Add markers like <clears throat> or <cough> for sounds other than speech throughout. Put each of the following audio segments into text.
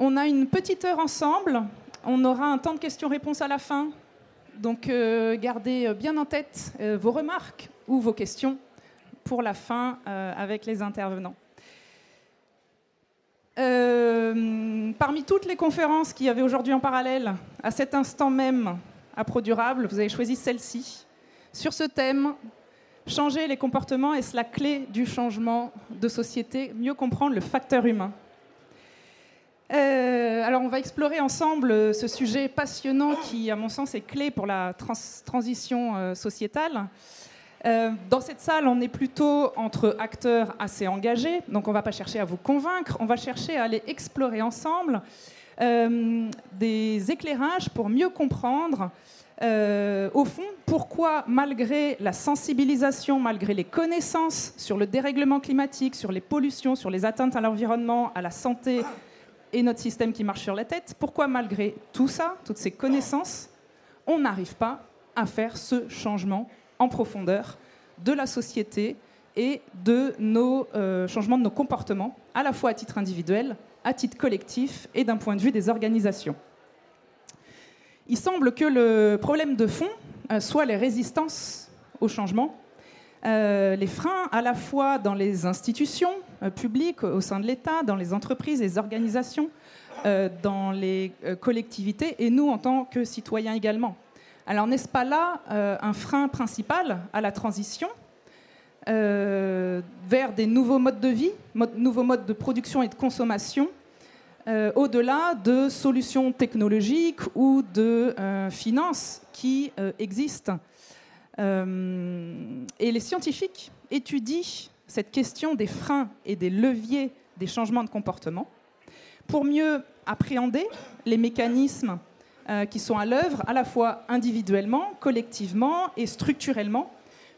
On a une petite heure ensemble. On aura un temps de questions-réponses à la fin. Donc euh, gardez bien en tête euh, vos remarques ou vos questions pour la fin euh, avec les intervenants. parmi toutes les conférences qu'il y avait aujourd'hui en parallèle, à cet instant même à ProDurable, vous avez choisi celle-ci. Sur ce thème, changer les comportements, est-ce la clé du changement de société? Mieux comprendre le facteur humain. Euh, alors, on va explorer ensemble euh, ce sujet passionnant qui, à mon sens, est clé pour la transition euh, sociétale. dans cette salle, on est plutôt entre acteurs assez engagés, donc on ne va pas chercher à vous convaincre, on va chercher à aller explorer ensemble des éclairages pour mieux comprendre, au fond, pourquoi, malgré la sensibilisation, malgré les connaissances sur le dérèglement climatique, sur les pollutions, sur les atteintes à l'environnement, à la santé, et notre système qui marche sur la tête, pourquoi malgré tout ça, toutes ces connaissances, on n'arrive pas à faire ce changement en profondeur de la société et de nos euh, changements de nos comportements, à la fois à titre individuel, à titre collectif et d'un point de vue des organisations. Il semble que le problème de fond euh, soit les résistances au changement, euh, les freins à la fois dans les institutions, publics au sein de l'État, dans les entreprises, les organisations, euh, dans les euh, collectivités et nous en tant que citoyens également. Alors n'est-ce pas là un frein principal à la transition vers des nouveaux modes de vie, nouveaux modes de production et de consommation, au-delà de solutions technologiques ou de finances qui existent? Et les scientifiques étudient cette question des freins et des leviers des changements de comportement pour mieux appréhender les mécanismes euh, qui sont à l'œuvre à la fois individuellement, collectivement et structurellement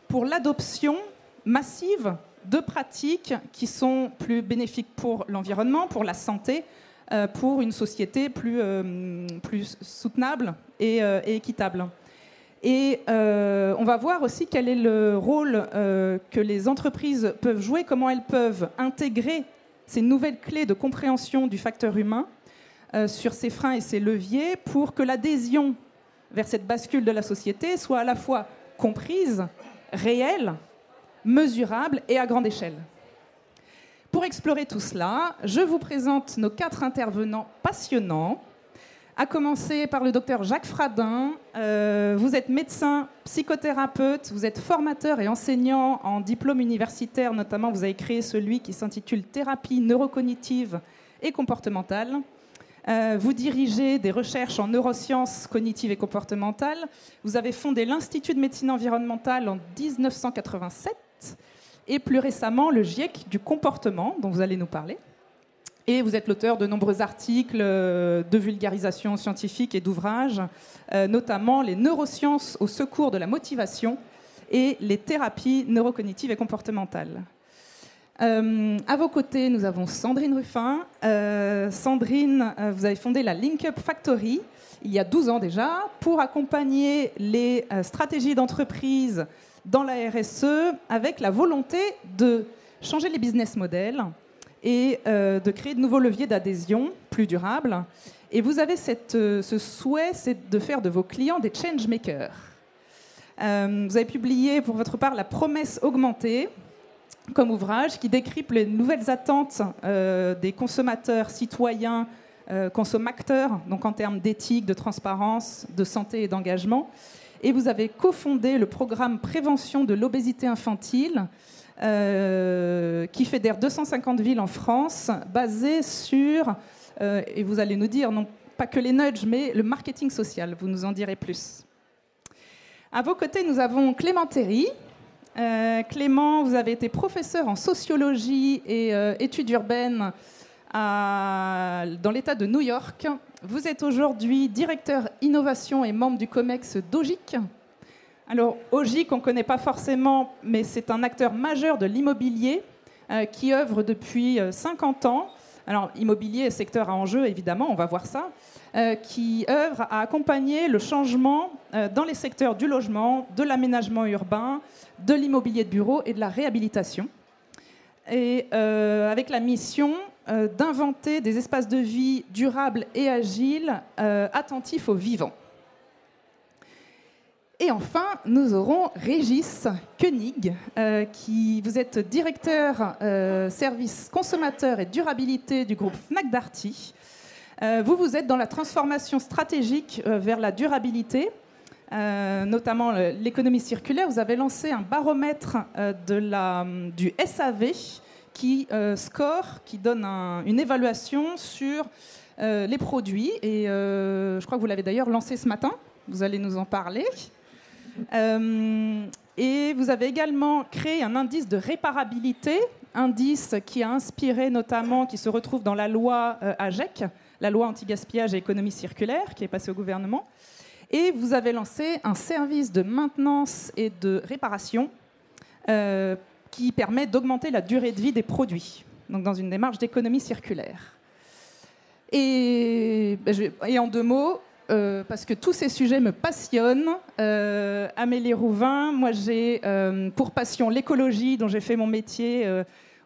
pour l'adoption massive de pratiques qui sont plus bénéfiques pour l'environnement, pour la santé, euh, pour une société plus, euh, plus soutenable et équitable. Et euh, on va voir aussi quel est le rôle euh, que les entreprises peuvent jouer, comment elles peuvent intégrer ces nouvelles clés de compréhension du facteur humain euh, sur ces freins et ces leviers pour que l'adhésion vers cette bascule de la société soit à la fois comprise, réelle, mesurable et à grande échelle. Pour explorer tout cela, je vous présente nos quatre intervenants passionnants à commencer par le docteur Jacques Fradin. Euh, vous êtes médecin, psychothérapeute, vous êtes formateur et enseignant en diplôme universitaire, notamment vous avez créé celui qui s'intitule Thérapie neurocognitive et comportementale. Euh, vous dirigez des recherches en neurosciences cognitives et comportementales. Vous avez fondé l'Institut de médecine environnementale en 1987 et plus récemment le GIEC du comportement, dont vous allez nous parler. Et vous êtes l'auteur de nombreux articles euh, de vulgarisation scientifique et d'ouvrages, euh, notamment les neurosciences au secours de la motivation et les thérapies neurocognitives et comportementales. Euh, à vos côtés, nous avons Sandrine Ruffin. Sandrine, vous avez fondé la Link Up Factory il y a 12 ans déjà pour accompagner les stratégies d'entreprise dans la RSE avec la volonté de changer les business models, et euh, de créer de nouveaux leviers d'adhésion plus durables. Et vous avez euh, ce souhait, c'est de faire de vos clients des changemakers. Euh, vous avez publié pour votre part La promesse augmentée comme ouvrage qui décrypte les nouvelles attentes des consommateurs, citoyens, consommateurs, donc en termes d'éthique, de transparence, de santé et d'engagement. Et vous avez cofondé le programme Prévention de l'obésité infantile, euh, qui fédère 250 villes en France, basé sur, euh, et vous allez nous dire, non pas que les nudges, mais le marketing social. Vous nous en direz plus. À vos côtés, nous avons Clément Terry. Euh, Clément, vous avez été professeur en sociologie et études urbaines dans l'État de New York. Vous êtes aujourd'hui directeur innovation et membre du COMEX d'OGIC, alors, OGIC, on ne connaît pas forcément, mais c'est un acteur majeur de l'immobilier euh, qui œuvre depuis 50 euh, ans. Alors, immobilier, secteur à enjeu, évidemment, on va voir ça. Euh, qui œuvre à accompagner le changement dans les secteurs du logement, de l'aménagement urbain, de l'immobilier de bureau et de la réhabilitation. Et avec la mission d'inventer des espaces de vie durables et agiles, attentifs aux vivants. Et enfin, nous aurons Régis Koenig, qui vous êtes directeur service consommateur et durabilité du groupe Fnac Darty. vous, vous êtes dans la transformation stratégique vers la durabilité euh, notamment l'économie circulaire, vous avez lancé un baromètre euh, du SAV qui euh, score, qui donne une évaluation sur les produits. Et je crois que vous l'avez d'ailleurs lancé ce matin. Vous allez nous en parler. Et vous avez également créé un indice de réparabilité, indice qui a inspiré notamment, qui se retrouve dans la loi AGEC, la loi anti-gaspillage et économie circulaire, qui est passée au gouvernement. Et vous avez lancé un service de maintenance et de réparation euh, qui permet d'augmenter la durée de vie des produits, donc dans une démarche d'économie circulaire. Et, ben, en deux mots, euh, parce que tous ces sujets me passionnent. Euh, Amélie Rouvin, moi j'ai pour passion l'écologie, dont j'ai fait mon métier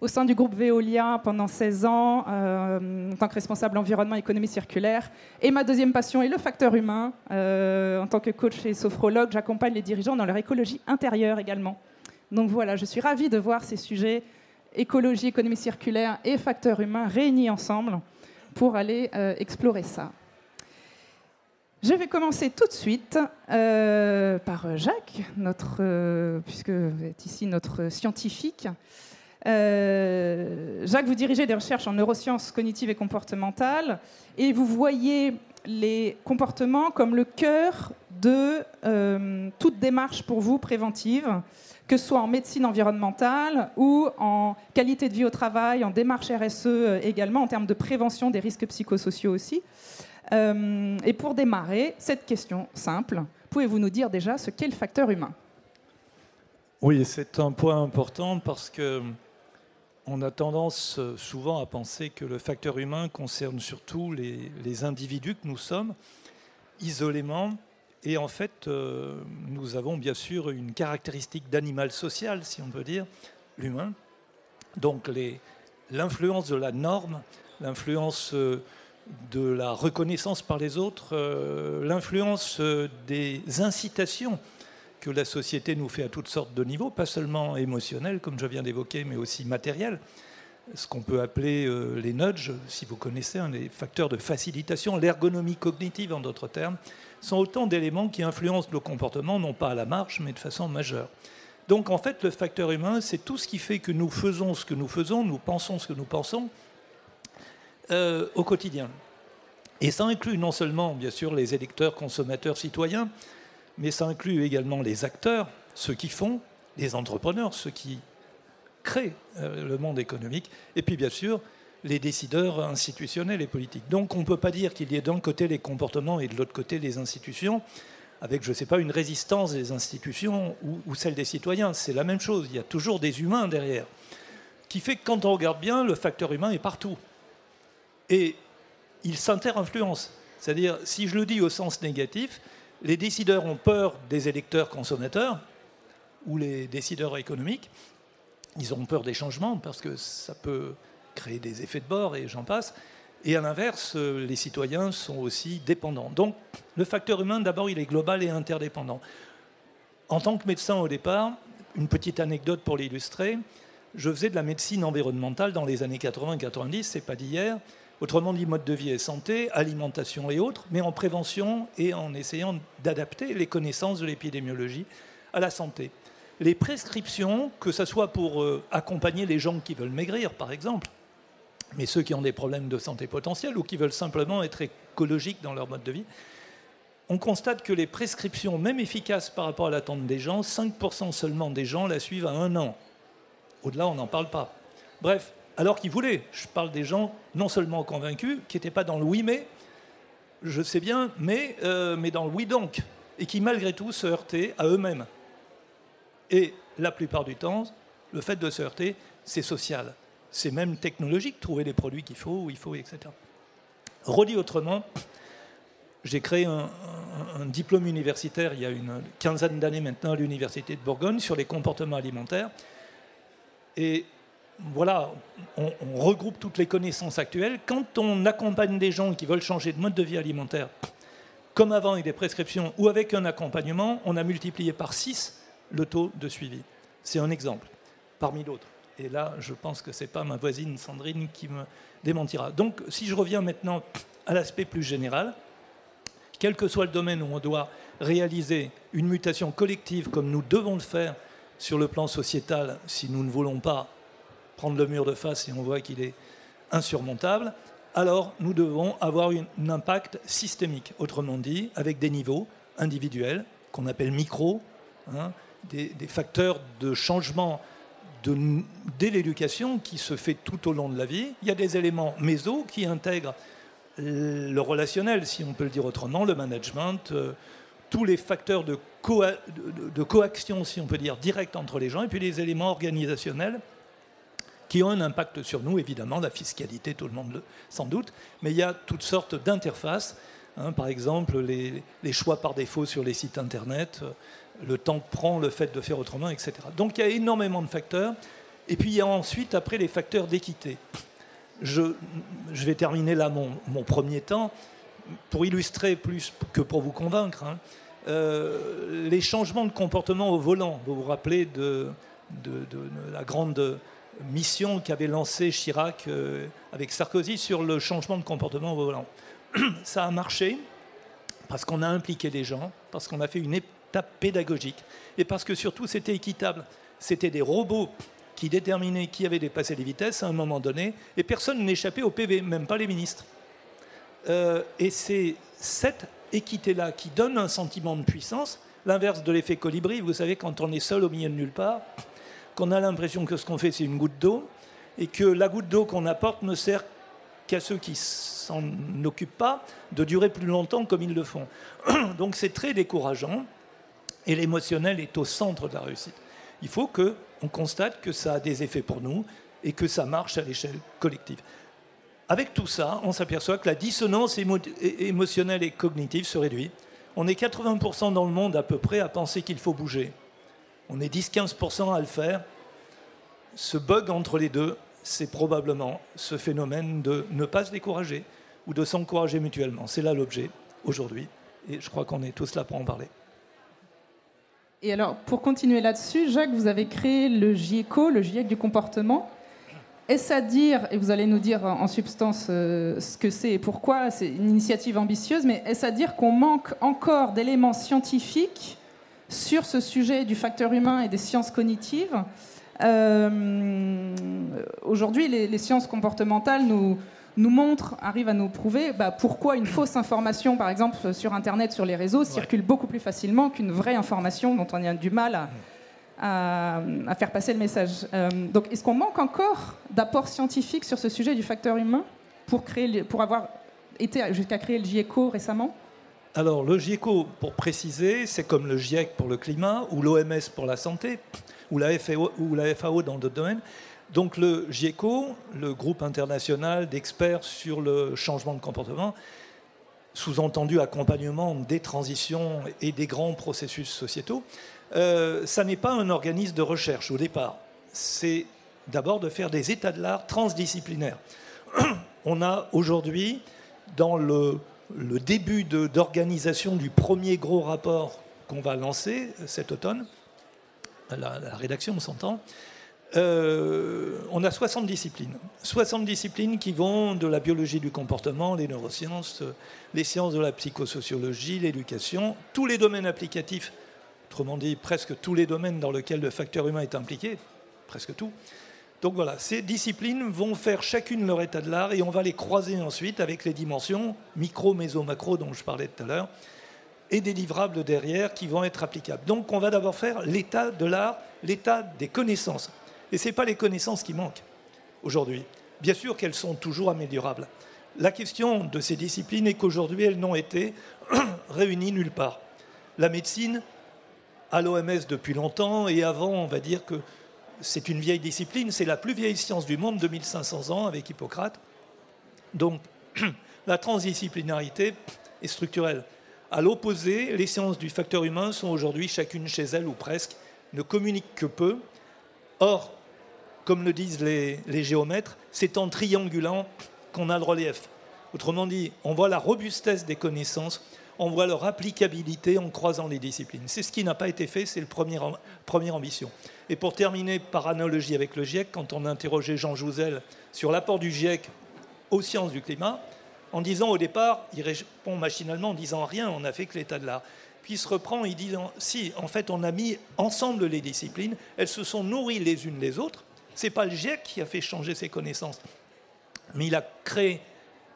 au sein du groupe Veolia pendant 16 ans, euh, en tant que responsable environnement et économie circulaire. Et ma deuxième passion est le facteur humain. Euh, en tant que coach et sophrologue, j'accompagne les dirigeants dans leur écologie intérieure également. Donc voilà, je suis ravie de voir ces sujets écologie, économie circulaire et facteur humain réunis ensemble pour aller euh, explorer ça. Je vais commencer tout de suite par Jacques, notre, puisque vous êtes ici notre scientifique. Euh, Jacques, vous dirigez des recherches en neurosciences cognitives et comportementales et vous voyez les comportements comme le cœur de euh, toute démarche pour vous préventive, que ce soit en médecine environnementale ou en qualité de vie au travail, en démarche RSE euh, également, en termes de prévention des risques psychosociaux aussi. Et pour démarrer, cette question simple, pouvez-vous nous dire déjà ce qu'est le facteur humain? Oui, c'est un point important parce que on a tendance euh, souvent à penser que le facteur humain concerne surtout les, individus que nous sommes, isolément. Et en fait, euh, nous avons bien sûr une caractéristique d'animal social, si on peut dire, l'humain. Donc l'influence de la norme, l'influence euh, de la reconnaissance par les autres, l'influence des incitations que la société nous fait à toutes sortes de niveaux, pas seulement émotionnels, comme je viens d'évoquer, mais aussi matériels. Ce qu'on peut appeler euh, les nudges, si vous connaissez, hein, les facteurs de facilitation, l'ergonomie cognitive en d'autres termes, sont autant d'éléments qui influencent nos comportements, non pas à la marge, mais de façon majeure. Donc en fait, le facteur humain, c'est tout ce qui fait que nous faisons ce que nous faisons, nous pensons ce que nous pensons euh, au quotidien. Et ça inclut non seulement, bien sûr, les électeurs, consommateurs, citoyens, mais ça inclut également les acteurs, ceux qui font, les entrepreneurs, ceux qui créent euh, le monde économique, et puis bien sûr les décideurs institutionnels et politiques. Donc on ne peut pas dire qu'il y ait d'un côté les comportements et de l'autre côté les institutions, avec, je ne sais pas, une résistance des institutions ou, celle des citoyens. C'est la même chose, il y a toujours des humains derrière, qui fait que quand on regarde bien, le facteur humain est partout. Et il s'inter-influence. C'est-à-dire, si je le dis au sens négatif, les décideurs ont peur des électeurs consommateurs ou les décideurs économiques. Ils ont peur des changements parce que ça peut créer des effets de bord et j'en passe. Et à l'inverse, les citoyens sont aussi dépendants. Donc le facteur humain, d'abord, il est global et interdépendant. En tant que médecin au départ, une petite anecdote pour l'illustrer, je faisais de la médecine environnementale dans les années 80-90, c'est pas d'hier. Autrement dit, mode de vie et santé, alimentation et autres, mais en prévention et en essayant d'adapter les connaissances de l'épidémiologie à la santé. Les prescriptions, que ce soit pour euh, accompagner les gens qui veulent maigrir, par exemple, mais ceux qui ont des problèmes de santé potentiels ou qui veulent simplement être écologiques dans leur mode de vie, on constate que les prescriptions, même efficaces par rapport à l'attente des gens, 5% seulement des gens la suivent à un an. Au-delà, on n'en parle pas. Bref, alors qu'ils voulaient. Je parle des gens non seulement convaincus, qui n'étaient pas dans le oui mais, je sais bien, mais, euh, mais dans le oui donc, et qui malgré tout se heurtaient à eux-mêmes. Et la plupart du temps, le fait de se heurter, c'est social. C'est même technologique, trouver les produits qu'il faut, où il faut, etc. Redit autrement, j'ai créé un, un, diplôme universitaire il y a une quinzaine d'années maintenant à l'Université de Bourgogne sur les comportements alimentaires. Et voilà, on, regroupe toutes les connaissances actuelles. Quand on accompagne des gens qui veulent changer de mode de vie alimentaire, comme avant avec des prescriptions ou avec un accompagnement, on a multiplié par 6 le taux de suivi. C'est un exemple, parmi d'autres. Et là, je pense que ce n'est pas ma voisine Sandrine qui me démentira. Donc, si je reviens maintenant à l'aspect plus général, quel que soit le domaine où on doit réaliser une mutation collective comme nous devons le faire sur le plan sociétal, si nous ne voulons pas prendre le mur de face et on voit qu'il est insurmontable, alors nous devons avoir un impact systémique, autrement dit, avec des niveaux individuels qu'on appelle micro, hein, des, facteurs de changement dès l'éducation qui se fait tout au long de la vie. Il y a des éléments méso qui intègrent le relationnel, si on peut le dire autrement, le management, euh, tous les facteurs de, de, coaction, si on peut dire, direct entre les gens, et puis les éléments organisationnels qui ont un impact sur nous, évidemment, la fiscalité, tout le monde sans doute, mais il y a toutes sortes d'interfaces, hein, par exemple les, choix par défaut sur les sites Internet, euh, le temps que prend le fait de faire autrement, etc. Donc il y a énormément de facteurs, et puis il y a ensuite, après, les facteurs d'équité. Je, je, vais terminer là mon, mon, premier temps, pour illustrer plus que pour vous convaincre, hein. euh, les changements de comportement au volant. Vous vous rappelez de, de la grande mission qu'avait lancée Chirac euh, avec Sarkozy sur le changement de comportement au volant. <clears throat> Ça a marché parce qu'on a impliqué les gens, parce qu'on a fait une étape pédagogique et parce que surtout c'était équitable. C'était des robots qui déterminaient qui avait dépassé les vitesses à un moment donné et personne n'échappait au PV, même pas les ministres. Euh, et c'est cette équité-là qui donne un sentiment de puissance, l'inverse de l'effet colibri. Vous savez, quand on est seul au milieu de nulle part, qu'on a l'impression que ce qu'on fait, c'est une goutte d'eau, et que la goutte d'eau qu'on apporte ne sert qu'à ceux qui s'en occupent pas de durer plus longtemps comme ils le font. <clears throat> Donc c'est très décourageant, et l'émotionnel est au centre de la réussite. Il faut qu'on constate que ça a des effets pour nous et que ça marche à l'échelle collective. Avec tout ça, on s'aperçoit que la dissonance émotionnelle et cognitive se réduit. On est 80% dans le monde à peu près à penser qu'il faut bouger on est 10-15% à le faire. Ce bug entre les deux, c'est probablement ce phénomène de ne pas se décourager ou de s'encourager mutuellement. C'est là l'objet aujourd'hui, et je crois qu'on est tous là pour en parler. Et alors, pour continuer là-dessus, Jacques, vous avez créé le GIECO, le GIEC du comportement. Est-ce à dire, et vous allez nous dire en substance euh, ce que c'est et pourquoi, c'est une initiative ambitieuse, mais est-ce à dire qu'on manque encore d'éléments scientifiques sur ce sujet du facteur humain et des sciences cognitives. Euh, aujourd'hui, les, sciences comportementales nous, nous montrent, arrivent à nous prouver bah, pourquoi une fausse information, par exemple sur Internet, sur les réseaux, circule beaucoup plus facilement qu'une vraie information dont on a du mal à, à, faire passer le message. Euh, donc, est-ce qu'on manque encore d'apports scientifiques sur ce sujet du facteur humain pour, créer, pour avoir été jusqu'à créer le GIECO récemment? Alors, le GIECO, pour préciser, c'est comme le GIEC pour le climat, ou l'OMS pour la santé, ou la, FAO, ou la FAO dans d'autres domaines. Donc, le GIECO, le groupe international d'experts sur le changement de comportement, sous-entendu accompagnement des transitions et des grands processus sociétaux, euh, ça n'est pas un organisme de recherche au départ. C'est d'abord de faire des états de l'art transdisciplinaires. <clears throat> On a aujourd'hui, dans le le début d'organisation du premier gros rapport qu'on va lancer cet automne, la, rédaction, on s'entend, euh, on a 60 disciplines. 60 disciplines qui vont de la biologie du comportement, les neurosciences, les sciences de la psychosociologie, l'éducation, tous les domaines applicatifs, autrement dit presque tous les domaines dans lesquels le facteur humain est impliqué, presque tout, donc voilà, ces disciplines vont faire chacune leur état de l'art et on va les croiser ensuite avec les dimensions micro, méso, macro dont je parlais tout à l'heure et des livrables derrière qui vont être applicables. Donc on va d'abord faire l'état de l'art, l'état des connaissances. Et ce n'est pas les connaissances qui manquent aujourd'hui. Bien sûr qu'elles sont toujours améliorables. La question de ces disciplines est qu'aujourd'hui, elles n'ont été <clears throat> réunies nulle part. La médecine, à l'OMS depuis longtemps, et avant, on va dire que c'est une vieille discipline, c'est la plus vieille science du monde, 2500 ans avec Hippocrate. Donc <clears throat> la transdisciplinarité est structurelle. À l'opposé, les sciences du facteur humain sont aujourd'hui chacune chez elles ou presque, ne communiquent que peu. Or, comme le disent les, géomètres, c'est en triangulant qu'on a le relief. Autrement dit, on voit la robustesse des connaissances, on voit leur applicabilité en croisant les disciplines. C'est ce qui n'a pas été fait, c'est la première ambition. Et pour terminer par analogie avec le GIEC, quand on a interrogé Jean Jouzel sur l'apport du GIEC aux sciences du climat, en disant au départ, il répond machinalement en disant rien, on n'a fait que l'état de l'art. Puis il se reprend, il dit si, en fait, on a mis ensemble les disciplines, elles se sont nourries les unes les autres. Ce n'est pas le GIEC qui a fait changer ses connaissances, mais il a créé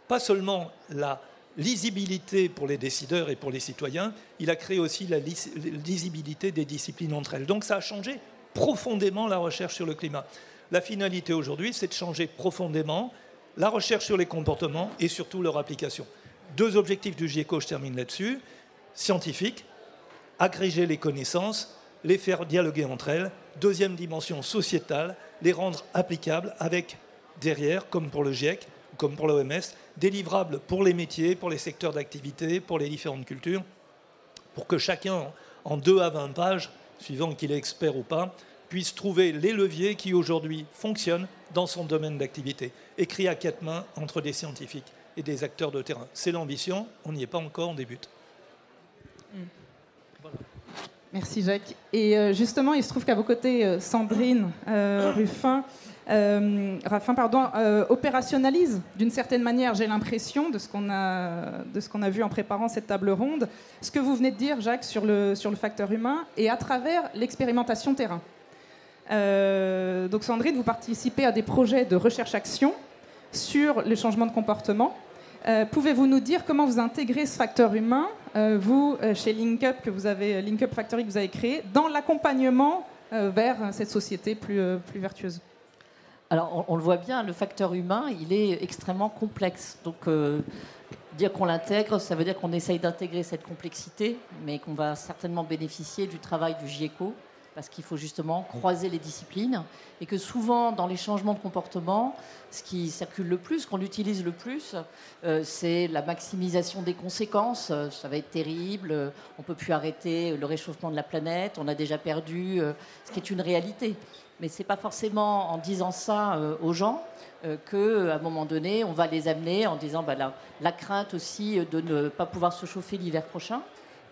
pas seulement la lisibilité pour les décideurs et pour les citoyens, il a créé aussi la lisibilité des disciplines entre elles. Donc ça a changé profondément la recherche sur le climat. La finalité aujourd'hui, c'est de changer profondément la recherche sur les comportements et surtout leur application. Deux objectifs du GIECO, je termine là-dessus. Scientifique, agréger les connaissances, les faire dialoguer entre elles. Deuxième dimension sociétale, les rendre applicables avec derrière, comme pour le GIEC, comme pour l'OMS, des livrables pour les métiers, pour les secteurs d'activité, pour les différentes cultures, pour que chacun, en deux à 20 pages, suivant qu'il est expert ou pas, puisse trouver les leviers qui aujourd'hui fonctionnent dans son domaine d'activité, écrit à quatre mains entre des scientifiques et des acteurs de terrain. C'est l'ambition, on n'y est pas encore, on débute. Merci Jacques. Et euh, justement, il se trouve qu'à vos côtés, euh, Sandrine euh, <coughs> Ruffin, Raffin pardon, opérationnalise d'une certaine manière, j'ai l'impression, de ce qu'on a, de ce qu'on a vu en préparant cette table ronde, ce que vous venez de dire, Jacques, sur le, sur le facteur humain et à travers l'expérimentation terrain. Donc Sandrine, vous participez à des projets de recherche-action sur les changements de comportement. Pouvez-vous nous dire comment vous intégrez ce facteur humain euh, vous, euh, chez LinkUp, que vous avez, LinkUp Factory, que vous avez créé, dans l'accompagnement euh, vers cette société plus, plus vertueuse? Alors, on, le voit bien, le facteur humain, il est extrêmement complexe. Donc, dire qu'on l'intègre, ça veut dire qu'on essaye d'intégrer cette complexité, mais qu'on va certainement bénéficier du travail du GIECO, parce qu'il faut justement croiser les disciplines, et que souvent, dans les changements de comportement, ce qui circule le plus, qu'on utilise le plus, euh, c'est la maximisation des conséquences. Euh, ça va être terrible, on ne peut plus arrêter le réchauffement de la planète, on a déjà perdu, euh, ce qui est une réalité. Mais ce n'est pas forcément en disant ça aux gens qu'à un moment donné, on va les amener en disant bah, la crainte aussi de ne pas pouvoir se chauffer l'hiver prochain.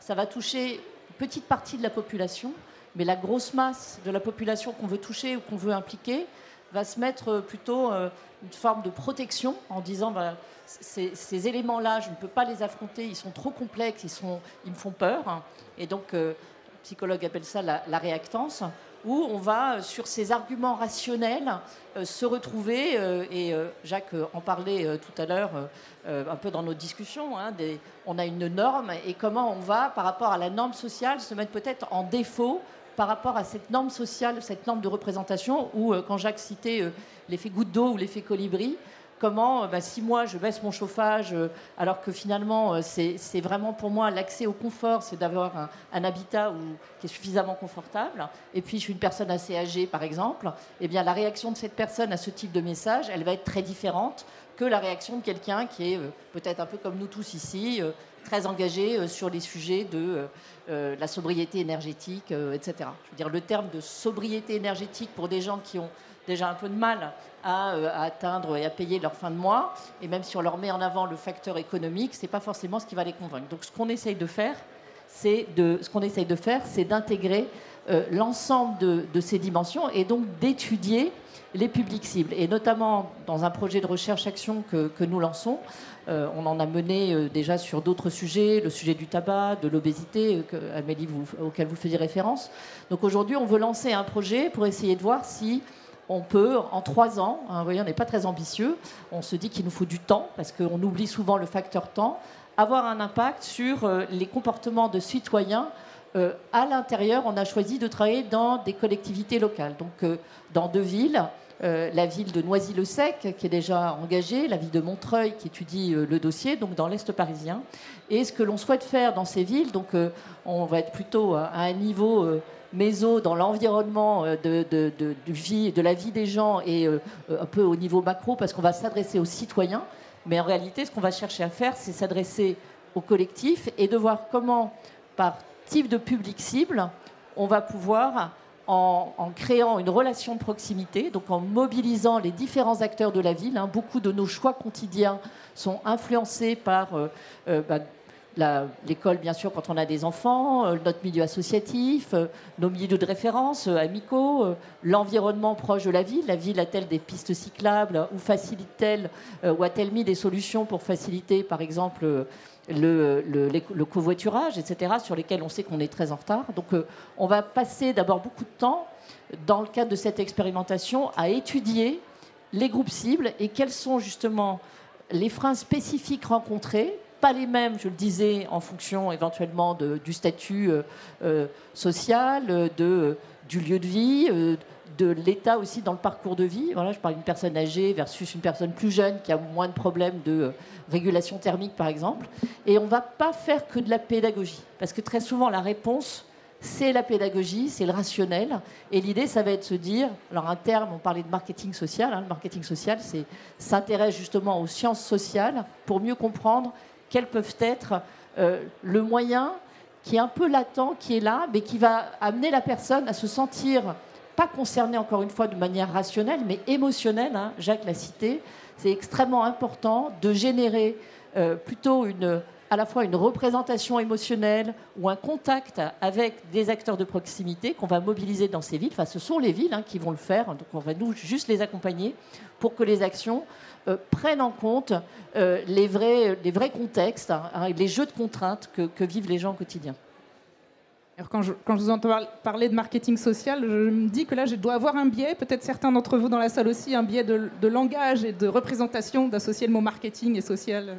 Ça va toucher une petite partie de la population, mais la grosse masse de la population qu'on veut toucher ou qu'on veut impliquer va se mettre plutôt euh, une forme de protection en disant bah, ces, éléments-là, je ne peux pas les affronter, ils sont trop complexes, ils, me font peur. Et donc, euh, le psychologue appelle ça la, réactance, où on va, euh, sur ces arguments rationnels, se retrouver, et Jacques en parlait tout à l'heure, un peu dans nos discussions, hein, on a une norme, et comment on va, par rapport à la norme sociale, se mettre peut-être en défaut par rapport à cette norme sociale, cette norme de représentation, où, euh, quand Jacques citait euh, l'effet goutte d'eau ou l'effet colibri, comment, euh, bah, si moi je baisse mon chauffage, alors que finalement c'est vraiment pour moi l'accès au confort, c'est d'avoir un, habitat qui est suffisamment confortable, et puis je suis une personne assez âgée par exemple, eh bien la réaction de cette personne à ce type de message, elle va être très différente que la réaction de quelqu'un qui est peut-être un peu comme nous tous ici, très engagé sur les sujets de euh, la sobriété énergétique, euh, etc. Je veux dire, le terme de sobriété énergétique pour des gens qui ont déjà un peu de mal à, euh, atteindre et à payer leur fin de mois, et même si on leur met en avant le facteur économique, c'est pas forcément ce qui va les convaincre. Donc, ce qu'on essaye de faire, c'est de, ce qu'on essaye de faire, c'est d'intégrer l'ensemble de, ces dimensions et donc d'étudier les publics cibles. Et notamment dans un projet de recherche-action que, nous lançons, euh, on en a mené euh, déjà sur d'autres sujets, le sujet du tabac, de l'obésité, euh, Amélie, auquel vous faisiez référence. Donc aujourd'hui, on veut lancer un projet pour essayer de voir si on peut, en trois ans, hein, vous voyez, on n'est pas très ambitieux, on se dit qu'il nous faut du temps, parce qu'on oublie souvent le facteur temps, avoir un impact sur les comportements de citoyens à l'intérieur, on a choisi de travailler dans des collectivités locales, donc dans deux villes, euh, la ville de Noisy-le-Sec, qui est déjà engagée, la ville de Montreuil, qui étudie euh, le dossier, donc dans l'Est parisien. Et ce que l'on souhaite faire dans ces villes, donc euh, on va être plutôt à, un niveau méso dans l'environnement de, de, la vie des gens et un peu au niveau macro, parce qu'on va s'adresser aux citoyens. Mais en réalité, ce qu'on va chercher à faire, c'est s'adresser au collectif et de voir comment, par de public cible, on va pouvoir en, créant une relation de proximité, donc en mobilisant les différents acteurs de la ville. Hein. Beaucoup de nos choix quotidiens sont influencés par euh, euh, bah, l'école, bien sûr, quand on a des enfants, euh, notre milieu associatif, nos milieux de référence amicaux, l'environnement proche de la ville. La ville a-t-elle des pistes cyclables ou facilite-t-elle ou a-t-elle mis des solutions pour faciliter, par exemple, le, covoiturage, etc., sur lesquels on sait qu'on est très en retard. Donc euh, on va passer d'abord beaucoup de temps, dans le cadre de cette expérimentation, à étudier les groupes cibles et quels sont justement les freins spécifiques rencontrés, pas les mêmes, je le disais, en fonction éventuellement du statut euh, euh, social, du lieu de vie de l'état aussi dans le parcours de vie. Voilà, je parle d'une personne âgée versus une personne plus jeune qui a moins de problèmes de euh, régulation thermique, par exemple. Et on ne va pas faire que de la pédagogie, parce que très souvent, la réponse, c'est la pédagogie, c'est le rationnel. Et l'idée, ça va être de se dire, alors un terme, on parlait de marketing social, hein, le marketing social, c'est s'intéresse justement aux sciences sociales pour mieux comprendre quels peuvent être euh, le moyen qui est un peu latent, qui est là, mais qui va amener la personne à se sentir pas concerné encore une fois de manière rationnelle, mais émotionnelle. Hein, Jacques l'a cité. C'est extrêmement important de générer euh, plutôt une, à la fois une représentation émotionnelle ou un contact avec des acteurs de proximité qu'on va mobiliser dans ces villes. Enfin, ce sont les villes hein, qui vont le faire, donc on va nous juste les accompagner pour que les actions euh, prennent en compte euh, les, vrais, les vrais contextes, hein, les jeux de contraintes que vivent les gens au quotidien. Alors quand, je, quand je vous entends parler de marketing social, je me dis que là, je dois avoir un biais, peut-être certains d'entre vous dans la salle aussi, un biais de, de langage et de représentation d'associer le mot marketing et social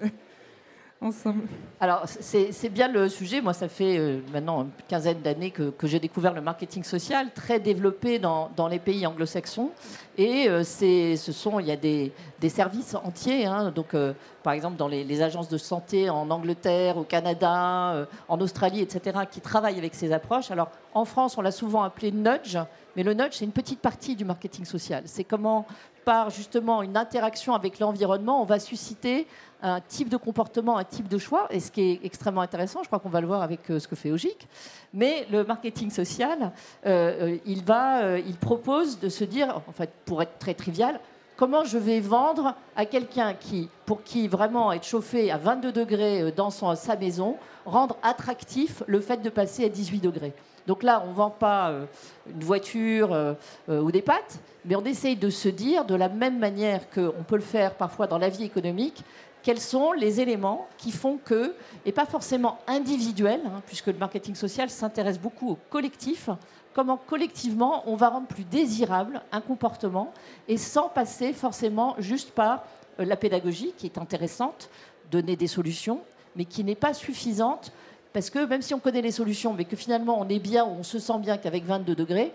ensemble. Alors, c'est bien le sujet. Moi, ça fait euh, maintenant une quinzaine d'années que, j'ai découvert le marketing social, très développé dans, les pays anglo-saxons. Et euh, ce sont, il y a des, des services entiers. Hein. donc, euh, par exemple, dans les, les, agences de santé en Angleterre, au Canada, en Australie, etc., qui travaillent avec ces approches. Alors, en France, on l'a souvent appelé nudge. Mais le nudge, c'est une petite partie du marketing social. C'est comment, par justement une interaction avec l'environnement, on va susciter un type de comportement, un type de choix, et ce qui est extrêmement intéressant, je crois qu'on va le voir avec euh, ce que fait Ogic, mais le marketing social, euh, euh, il, va, il propose de se dire, en fait, pour être très trivial, comment je vais vendre à quelqu'un qui, pour qui vraiment être chauffé à 22 degrés dans sa maison, rendre attractif le fait de passer à 18 degrés. Donc là, on ne vend pas une voiture ou des pâtes, mais on essaye de se dire, de la même manière qu'on peut le faire parfois dans la vie économique, quels sont les éléments qui font que, et pas forcément individuels, hein, puisque le marketing social s'intéresse beaucoup au collectif, comment collectivement on va rendre plus désirable un comportement et sans passer forcément juste par euh, la pédagogie qui est intéressante, donner des solutions, mais qui n'est pas suffisante parce que même si on connaît les solutions, mais que finalement on est bien ou on se sent bien qu'avec 22 degrés,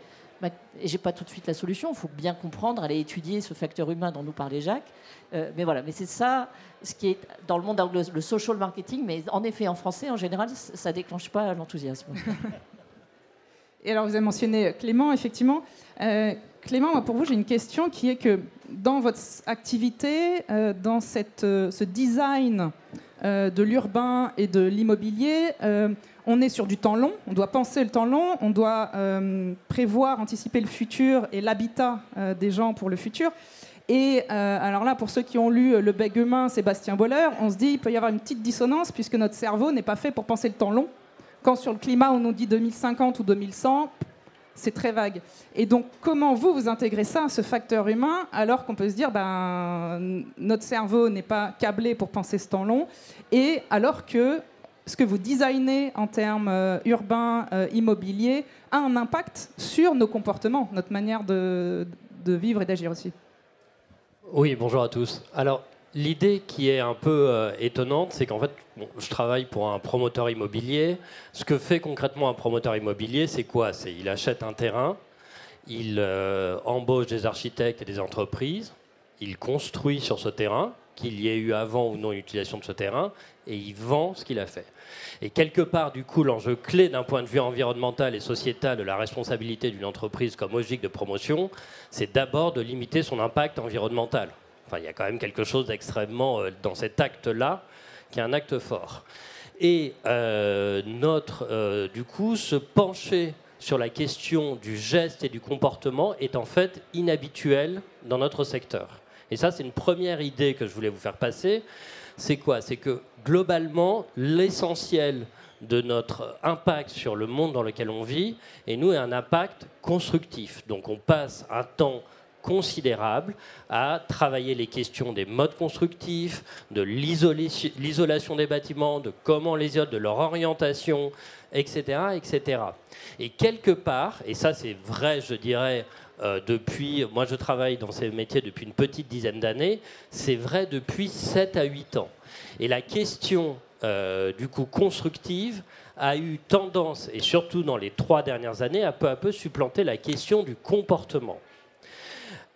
et j'ai pas tout de suite la solution, il faut bien comprendre, aller étudier ce facteur humain dont nous parlait Jacques. Euh, mais voilà, mais c'est ça ce qui est dans le monde anglo, le social marketing, mais en effet, en français, en général, ça ne déclenche pas l'enthousiasme. Et alors, vous avez mentionné Clément, effectivement. Euh, Clément, pour vous, j'ai une question qui est que dans votre activité, euh, dans ce design de l'urbain et de l'immobilier, on est sur du temps long, on doit penser le temps long, on doit prévoir, anticiper le futur et l'habitat des gens pour le futur. Et euh, alors là, pour ceux qui ont lu Le Bec humain, Sébastien Boller, on se dit qu'il peut y avoir une petite dissonance puisque notre cerveau n'est pas fait pour penser le temps long. Quand sur le climat, on nous dit 2050 ou 2100, c'est très vague. Et donc, comment vous, vous intégrez ça, ce facteur humain, alors qu'on peut se dire, ben, notre cerveau n'est pas câblé pour penser ce temps long, et alors que ce que vous designez en termes euh, urbains, euh, immobiliers, a un impact sur nos comportements, notre manière de vivre et d'agir aussi oui, bonjour à tous. Alors, l'idée qui est un peu euh, étonnante, c'est qu'en fait, je travaille pour un promoteur immobilier. Ce que fait concrètement un promoteur immobilier, c'est quoi? C'est il achète un terrain, il embauche des architectes et des entreprises, il construit sur ce terrain, qu'il y ait eu avant ou non utilisation de ce terrain, et il vend ce qu'il a fait. Et quelque part, du coup, l'enjeu clé d'un point de vue environnemental et sociétal de la responsabilité d'une entreprise comme logique de promotion, c'est d'abord de limiter son impact environnemental. Enfin, il y a quand même quelque chose d'extrêmement euh, dans cet acte-là qui est un acte fort. Et euh, notre, euh, du coup, se pencher sur la question du geste et du comportement est en fait inhabituel dans notre secteur. Et ça, c'est une première idée que je voulais vous faire passer. C'est quoi? C'est que globalement, l'essentiel de notre impact sur le monde dans lequel on vit, et nous, est un impact constructif. Donc on passe un temps considérable à travailler les questions des modes constructifs, de l'isolation des bâtiments, de comment les isoler, de leur orientation, etc., etc. Et quelque part, et ça c'est vrai, je dirais, euh, depuis, moi je travaille dans ces métiers depuis une petite dizaine d'années, c'est vrai depuis 7 à 8 ans. Et la question euh, du coup constructive a eu tendance, et surtout dans les trois dernières années, à peu à peu supplanter la question du comportement.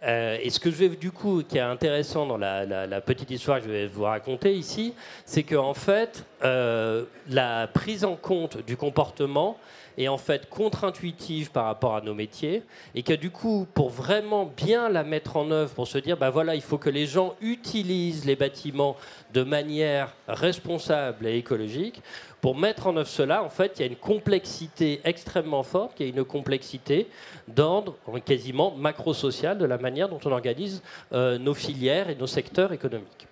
Euh, et ce que je vais du coup, qui est intéressant dans la, petite histoire que je vais vous raconter ici, c'est qu'en fait, euh, la prise en compte du comportement est en fait contre-intuitive par rapport à nos métiers, et que du coup, pour vraiment bien la mettre en œuvre, pour se dire, bah voilà, il faut que les gens utilisent les bâtiments de manière responsable et écologique, pour mettre en œuvre cela, en fait, il y a une complexité extrêmement forte, qui est une complexité d'ordre quasiment macro-social de la manière dont on organise euh, nos filières et nos secteurs économiques.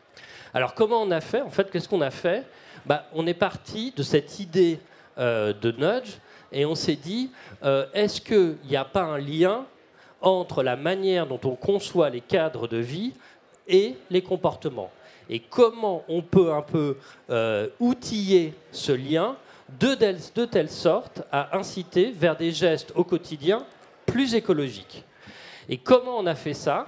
Alors, comment on a fait? En fait, qu'est-ce qu'on a fait? Bah, On est parti de cette idée euh, de nudge et on s'est dit euh, est-ce qu'il n'y a pas un lien entre la manière dont on conçoit les cadres de vie et les comportements? Et comment on peut un peu euh, outiller ce lien de, de telle sorte à inciter vers des gestes au quotidien plus écologiques? Et comment on a fait ça?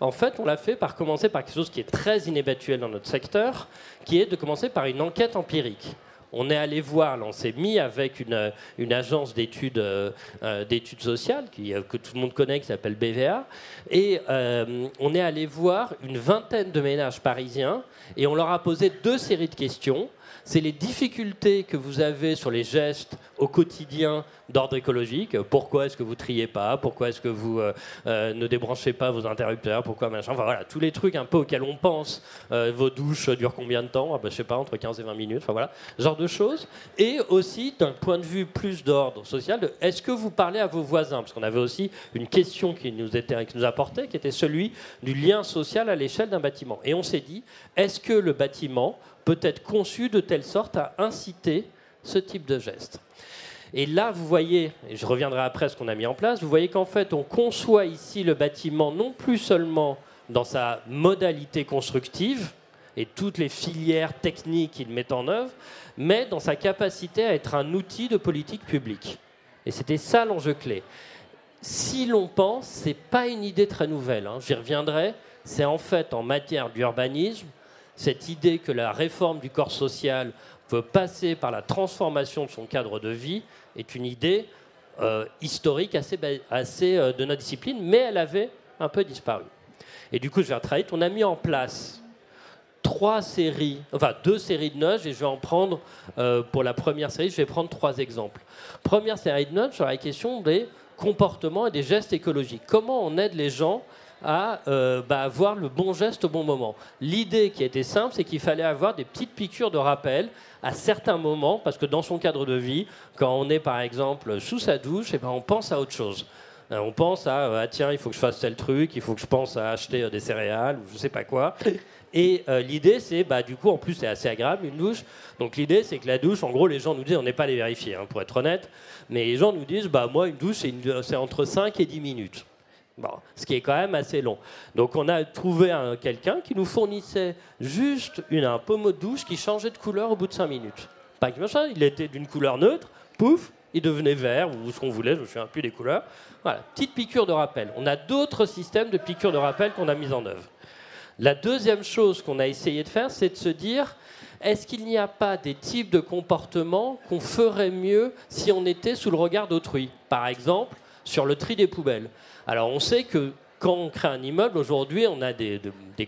En fait, on l'a fait par commencer par quelque chose qui est très inhabituel dans notre secteur, qui est de commencer par une enquête empirique on est allé voir, on s'est mis avec une, une agence d'études euh, euh, sociales qui, euh, que tout le monde connaît, qui s'appelle BVA, et on est allé voir une vingtaine de ménages parisiens et on leur a posé deux séries de questions c'est les difficultés que vous avez sur les gestes au quotidien d'ordre écologique. Pourquoi est-ce que vous triez pas? Pourquoi est-ce que vous euh, euh, ne débranchez pas vos interrupteurs? Pourquoi machin? Enfin voilà, tous les trucs un peu auxquels on pense. Euh, vos douches durent combien de temps? Ah, bah, Je sais pas, entre 15 et 20 minutes. Enfin voilà, ce genre de choses. Et aussi d'un point de vue plus d'ordre social, est-ce que vous parlez à vos voisins? Parce qu'on avait aussi une question qui nous, était, qui nous apportait, qui était celui du lien social à l'échelle d'un bâtiment. Et on s'est dit, est-ce que le bâtiment peut être conçu de telle sorte à inciter ce type de geste. Et là, vous voyez, et je reviendrai après ce qu'on a mis en place, vous voyez qu'en fait, on conçoit ici le bâtiment non plus seulement dans sa modalité constructive et toutes les filières techniques qu'il met en œuvre, mais dans sa capacité à être un outil de politique publique. Et c'était ça l'enjeu clé. Si l'on pense, c'est pas une idée très nouvelle, hein, j'y reviendrai, c'est en fait en matière d'urbanisme, cette idée que la réforme du corps social peut passer par la transformation de son cadre de vie est une idée euh, historique assez, assez euh, de notre discipline, mais elle avait un peu disparu. Et du coup, je vais retravailler. On a mis en place trois séries, enfin deux séries de notes, et je vais en prendre euh, pour la première série, je vais prendre trois exemples. Première série de notes sur la question des comportements et des gestes écologiques. Comment on aide les gens à euh, bah, avoir le bon geste au bon moment. L'idée qui était simple, c'est qu'il fallait avoir des petites piqûres de rappel à certains moments, parce que dans son cadre de vie, quand on est par exemple sous sa douche, et eh ben, on pense à autre chose. Euh, on pense à euh, ah, tiens, il faut que je fasse tel truc, il faut que je pense à acheter des céréales ou je sais pas quoi. <laughs> Et l'idée, c'est, bah, du coup, en plus, c'est assez agréable, une douche. Donc l'idée, c'est que la douche, en gros, les gens nous disent, on n'est pas les vérifier, hein, pour être honnête, mais les gens nous disent, bah, moi, une douche, c'est entre 5 et 10 minutes ce qui est quand même assez long. Donc on a trouvé quelqu'un qui nous fournissait juste une, un pommeau de douche qui changeait de couleur au bout de 5 minutes. Pas que machin, il était d'une couleur neutre, pouf, il devenait vert ou ce qu'on voulait, je me souviens plus des couleurs. Voilà, petite piqûre de rappel. On a d'autres systèmes de piqûre de rappel qu'on a mis en œuvre. La deuxième chose qu'on a essayé de faire, c'est de se dire est-ce qu'il n'y a pas des types de comportements qu'on ferait mieux si on était sous le regard d'autrui? Par exemple, sur le tri des poubelles. Alors on sait que quand on crée un immeuble, aujourd'hui, on a des,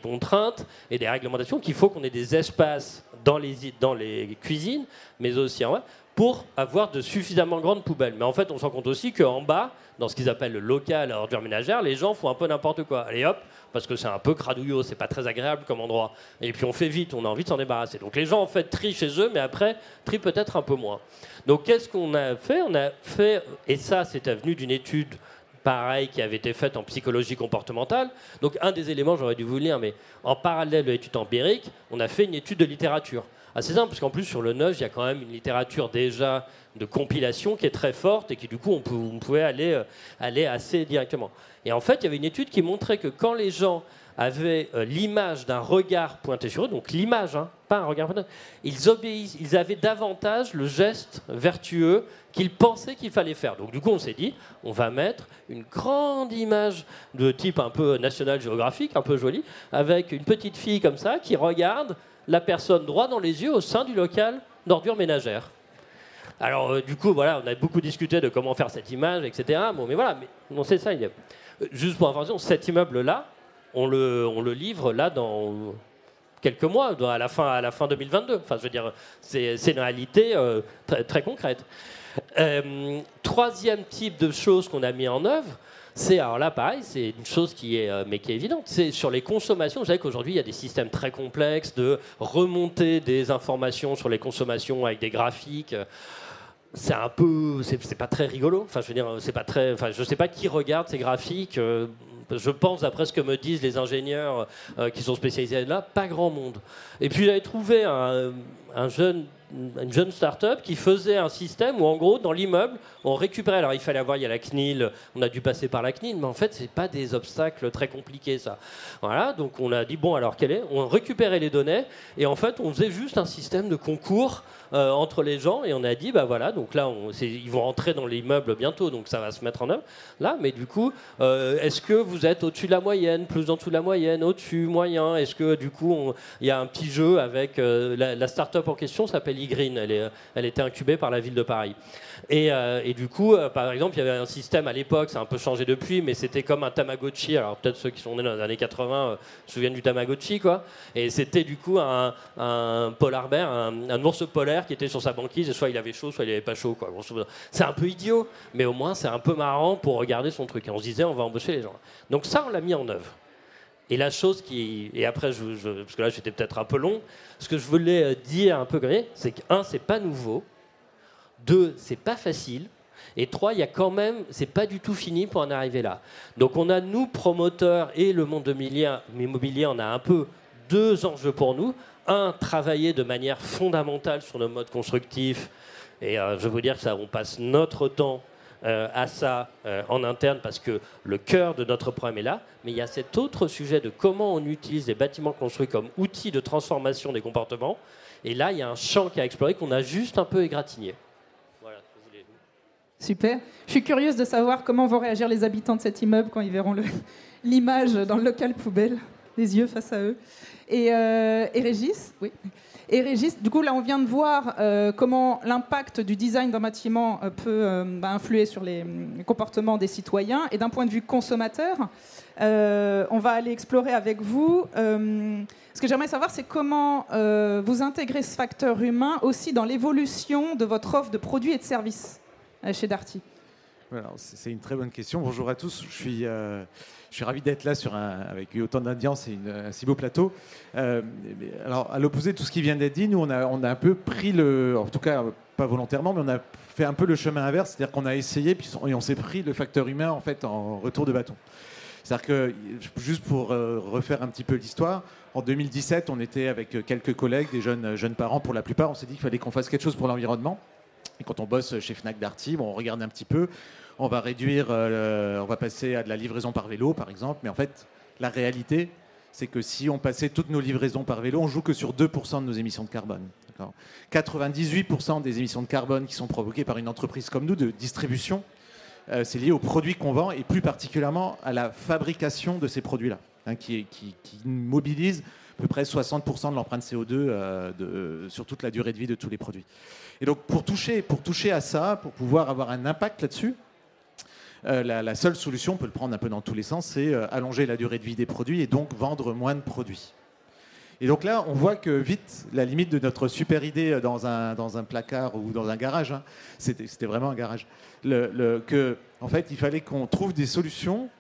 contraintes et des réglementations qu'il faut qu'on ait des espaces dans les, dans les cuisines, mais aussi en bas, pour avoir de suffisamment grandes poubelles. Mais en fait, on se rend compte aussi qu'en bas, dans ce qu'ils appellent le local à ordures ménagères, les gens font un peu n'importe quoi. Allez hop, parce que c'est un peu cradouillot, c'est pas très agréable comme endroit. Et puis on fait vite, on a envie de s'en débarrasser. Donc les gens en fait trient chez eux, mais après trient peut-être un peu moins. Donc qu'est-ce qu'on a fait? On a fait, et ça c'était venu d'une étude pareil qui avait été faite en psychologie comportementale. Donc un des éléments, j'aurais dû vous le lire, mais en parallèle de l'étude empirique, on a fait une étude de littérature. Assez simple, parce qu'en plus sur le neuf, il y a quand même une littérature déjà de compilation qui est très forte et qui du coup on pouvait aller, euh, aller assez directement. Et en fait, il y avait une étude qui montrait que quand les gens avaient euh, l'image d'un regard pointé sur eux, donc l'image, hein, pas un regard pointé, ils, obéissent, ils avaient davantage le geste vertueux qu'ils pensaient qu'il fallait faire. Donc du coup, on s'est dit, on va mettre une grande image de type un peu national géographique, un peu jolie, avec une petite fille comme ça qui regarde la personne droit dans les yeux au sein du local d'ordures ménagères. Alors, euh, du coup, voilà, on a beaucoup discuté de comment faire cette image, etc. Bon, mais voilà, mais on sait ça. Il y a... Euh, juste pour information, cet immeuble-là, on le, on le livre là dans quelques mois, à la fin, à la fin 2022. Enfin, je veux dire, c'est une réalité euh, très, très, concrète. troisième type de choses qu'on a mis en œuvre, c'est alors là pareil, c'est une chose qui est mais qui est évidente, c'est sur les consommations. Vous savez qu'aujourd'hui il y a des systèmes très complexes de remonter des informations sur les consommations avec des graphiques c'est un peu, c'est pas très rigolo. Enfin, je veux dire, c'est pas très. Enfin, je sais pas qui regarde ces graphiques. Je pense, d'après ce que me disent les ingénieurs euh, qui sont spécialisés là, pas grand monde. Et puis j'avais trouvé un, un jeune une jeune start-up qui faisait un système où, en gros, dans l'immeuble, on récupérait. Alors, il fallait avoir, il y a la CNIL, on a dû passer par la CNIL, mais en fait, c'est pas des obstacles très compliqués, ça. Voilà, donc on a dit, bon, alors, quel est? On récupérait les données, et en fait, on faisait juste un système de concours euh, entre les gens, et on a dit, bah voilà, donc là, on, ils vont rentrer dans l'immeuble bientôt, donc ça va se mettre en œuvre. Là, mais du coup, euh, est-ce que vous êtes au-dessus de la moyenne, plus en dessous de la moyenne, au-dessus, moyen Est-ce que, du coup, il y a un petit jeu avec euh, la, la start-up en question s'appelle green Elle, est, elle était incubée par la ville de Paris. Et, euh, et du coup, euh, par exemple, il y avait un système à l'époque, ça a un peu changé depuis, mais c'était comme un Tamagotchi. Alors peut-être ceux qui sont nés dans les années 80 euh, se souviennent du Tamagotchi, quoi. Et c'était du coup un, un polar bear, un, un, ours polaire qui était sur sa banquise, et soit il avait chaud, soit il avait pas chaud, quoi. C'est un peu idiot, mais au moins c'est un peu marrant pour regarder son truc. Et on se disait, on va embaucher les gens. Donc ça, on l'a mis en œuvre. Et la chose qui. Et après, parce que là, j'étais peut-être un peu long. Ce que je voulais dire un peu gré, c'est que, un, c'est pas nouveau. Deux, c'est pas facile. Et trois, il y a quand même, c'est pas du tout fini pour en arriver là. Donc on a nous promoteurs et le monde immobilier, on a un peu deux enjeux pour nous. Un, travailler de manière fondamentale sur nos modes constructifs. Et euh, je veux dire que ça, on passe notre temps euh, à ça euh, en interne parce que le cœur de notre problème est là. Mais il y a cet autre sujet de comment on utilise les bâtiments construits comme outil de transformation des comportements. Et là, il y a un champ qui a exploré qu'on a juste un peu égratigné. Super. Je suis curieuse de savoir comment vont réagir les habitants de cet immeuble quand ils verront <laughs> l'image dans le local poubelle, les yeux face à eux. Et, euh, et Régis, oui. Et Régis, du coup, là, on vient de voir euh, comment l'impact du design d'un bâtiment euh, peut euh, bah, influer sur les, les, comportements des citoyens. Et d'un point de vue consommateur, on va aller explorer avec vous. ce que j'aimerais savoir, c'est comment vous intégrez ce facteur humain aussi dans l'évolution de votre offre de produits et de services chez Darty. C'est une très bonne question. Bonjour à tous. Je suis je suis ravi d'être là avec autant d'audience et un si beau plateau. Euh, alors, à l'opposé de tout ce qui vient d'être dit, nous, on a, on a un peu pris le, en tout cas pas volontairement, mais on a fait un peu le chemin inverse, c'est-à-dire qu'on a essayé puis et on s'est pris le facteur humain en fait en retour de bâton. C'est-à-dire que, juste pour euh, refaire un petit peu l'histoire, en 2017, on était avec quelques collègues, des jeunes, jeunes parents pour la plupart, on s'est dit qu'il fallait qu'on fasse quelque chose pour l'environnement. Quand on bosse chez Fnac Darty, bon, on regarde un petit peu, on va réduire, euh, on va passer à de la livraison par vélo, par exemple. Mais en fait, la réalité, c'est que si on passait toutes nos livraisons par vélo, on joue que sur 2% de nos émissions de carbone. 98% des émissions de carbone qui sont provoquées par une entreprise comme nous de distribution, euh, c'est lié aux produits qu'on vend et plus particulièrement à la fabrication de ces produits-là, hein, qui, qui, mobilise à peu près 60% de l'empreinte CO2 euh, sur toute la durée de vie de tous les produits. Et donc pour toucher, pour toucher à ça, pour pouvoir avoir un impact là-dessus, euh, la, seule solution, on peut le prendre un peu dans tous les sens, c'est euh, allonger la durée de vie des produits et donc vendre moins de produits. Et donc là, on voit que vite, la limite de notre super idée dans un, dans un placard ou dans un garage, hein, c'était vraiment un garage, le, que, en fait, il fallait qu'on trouve des solutions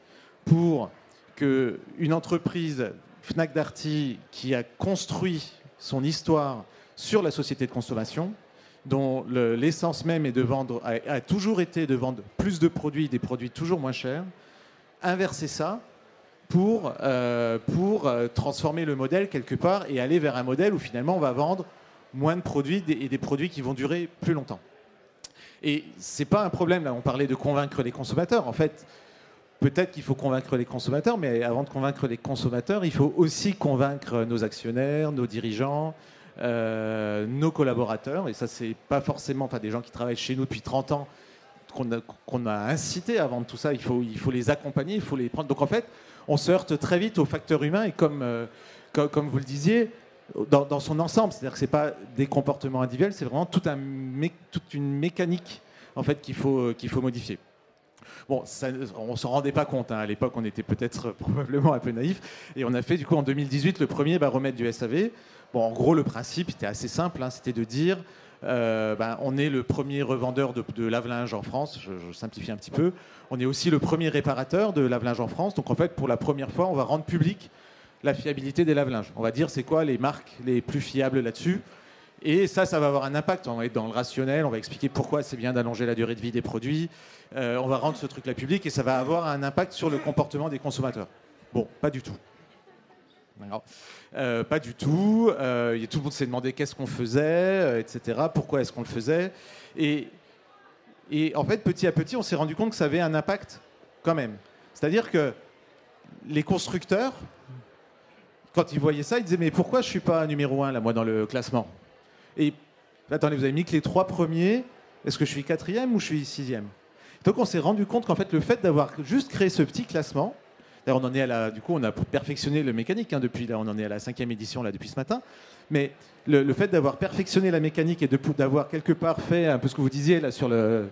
pour qu'une entreprise, Fnac Darty, qui a construit son histoire sur la société de consommation, dont l'essence même est de vendre, a, toujours été de vendre plus de produits, des produits toujours moins chers, inverser ça pour, euh, pour euh, transformer le modèle quelque part et aller vers un modèle où finalement on va vendre moins de produits et des produits qui vont durer plus longtemps. Et ce n'est pas un problème, là on parlait de convaincre les consommateurs. En fait, peut-être qu'il faut convaincre les consommateurs, mais avant de convaincre les consommateurs, il faut aussi convaincre nos actionnaires, nos dirigeants, euh, nos collaborateurs. Et ça, c'est pas forcément des gens qui travaillent chez nous depuis 30 ans qu'on a, a incité à vendre tout ça. Il faut, il faut les accompagner, il faut les prendre. Donc en fait, on se heurte très vite au facteur humain et comme, euh, comme, vous le disiez, dans, son ensemble. C'est-à-dire que ce n'est pas des comportements individuels, c'est vraiment toute une mécanique en fait, qu'il faut, qu'il faut modifier. Bon, on ne s'en rendait pas compte. Hein. À l'époque, on était peut-être probablement un peu naïf. Et on a fait, du coup, en 2018, le premier baromètre du SAV. Bon, en gros, le principe était assez simple. Hein. C'était de dire euh, ben, on est le premier revendeur de, lave-linge en France, je, simplifie un petit peu. On est aussi le premier réparateur de lave-linge en France. Donc en fait, pour la première fois, on va rendre public la fiabilité des lave-linges. On va dire c'est quoi les marques les plus fiables là-dessus. Et ça, ça va avoir un impact. On va être dans le rationnel, on va expliquer pourquoi c'est bien d'allonger la durée de vie des produits. Euh, on va rendre ce truc-là public et ça va avoir un impact sur le comportement des consommateurs. Bon, pas du tout. Euh, pas du tout. Euh, tout le monde s'est demandé qu'est-ce qu'on faisait, euh, etc. Pourquoi est-ce qu'on le faisait? Et, en fait, petit à petit, on s'est rendu compte que ça avait un impact quand même. C'est-à-dire que les constructeurs, quand ils voyaient ça, ils disaient Mais pourquoi je ne suis pas numéro un, là, moi, dans le classement? Et attendez, vous avez mis que les trois premiers. Est-ce que je suis quatrième ou je suis sixième? Donc on s'est rendu compte qu'en fait, le fait d'avoir juste créé ce petit classement, on en est à la, du coup, on a perfectionné le mécanique hein, depuis. Là, on en est à la cinquième édition là depuis ce matin. Mais le, fait d'avoir perfectionné la mécanique et d'avoir quelque part fait un peu ce que vous disiez là sur le,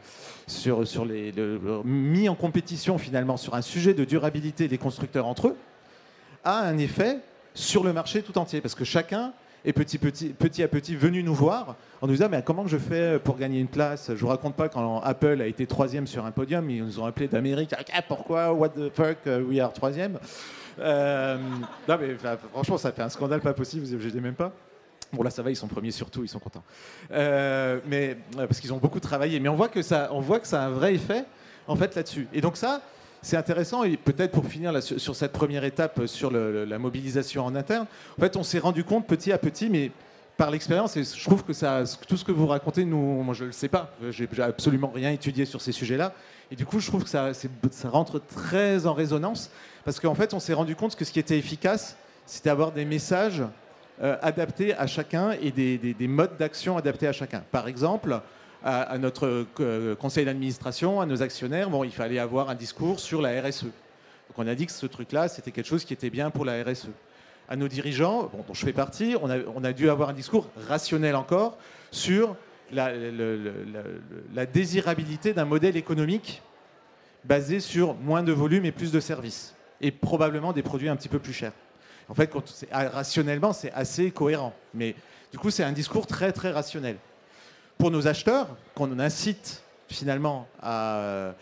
sur, sur les, mis en compétition finalement sur un sujet de durabilité des constructeurs entre eux, a un effet sur le marché tout entier parce que chacun et petit, à petit venu nous voir en nous disant mais comment je fais pour gagner une place Je vous raconte pas quand Apple a été troisième sur un podium, ils nous ont appelé d'Amérique. Ah, pourquoi? What the fuck uh, We are troisième? Euh, non mais franchement ça fait un scandale pas possible. Vous imaginez même pas. Bon là ça va, ils sont premiers surtout, ils sont contents. Euh, mais parce qu'ils ont beaucoup travaillé. Mais on voit que ça, on voit que ça a un vrai effet en fait là-dessus. Et donc ça, c'est intéressant, et peut-être pour finir sur, cette première étape euh, sur la mobilisation en interne, en fait, on s'est rendu compte petit à petit, mais par l'expérience, et je trouve que tout ce que vous racontez, moi je ne le sais pas, euh, j'ai absolument rien étudié sur ces sujets-là, et du coup, je trouve que ça, rentre très en résonance, parce qu'en fait, on s'est rendu compte que ce qui était efficace, c'était avoir des messages euh, adaptés à chacun et des modes d'action adaptés à chacun. Par exemple, à, notre euh, conseil d'administration, à nos actionnaires, bon, il fallait avoir un discours sur la RSE. Donc on a dit que ce truc-là, c'était quelque chose qui était bien pour la RSE. À nos dirigeants, dont je fais partie, on a, dû avoir un discours rationnel encore sur la, la désirabilité d'un modèle économique basé sur moins de volume et plus de services, et probablement des produits un petit peu plus chers. En fait, rationnellement, c'est assez cohérent. Mais du coup, c'est un discours très, très rationnel pour nos acheteurs, qu'on incite finalement à,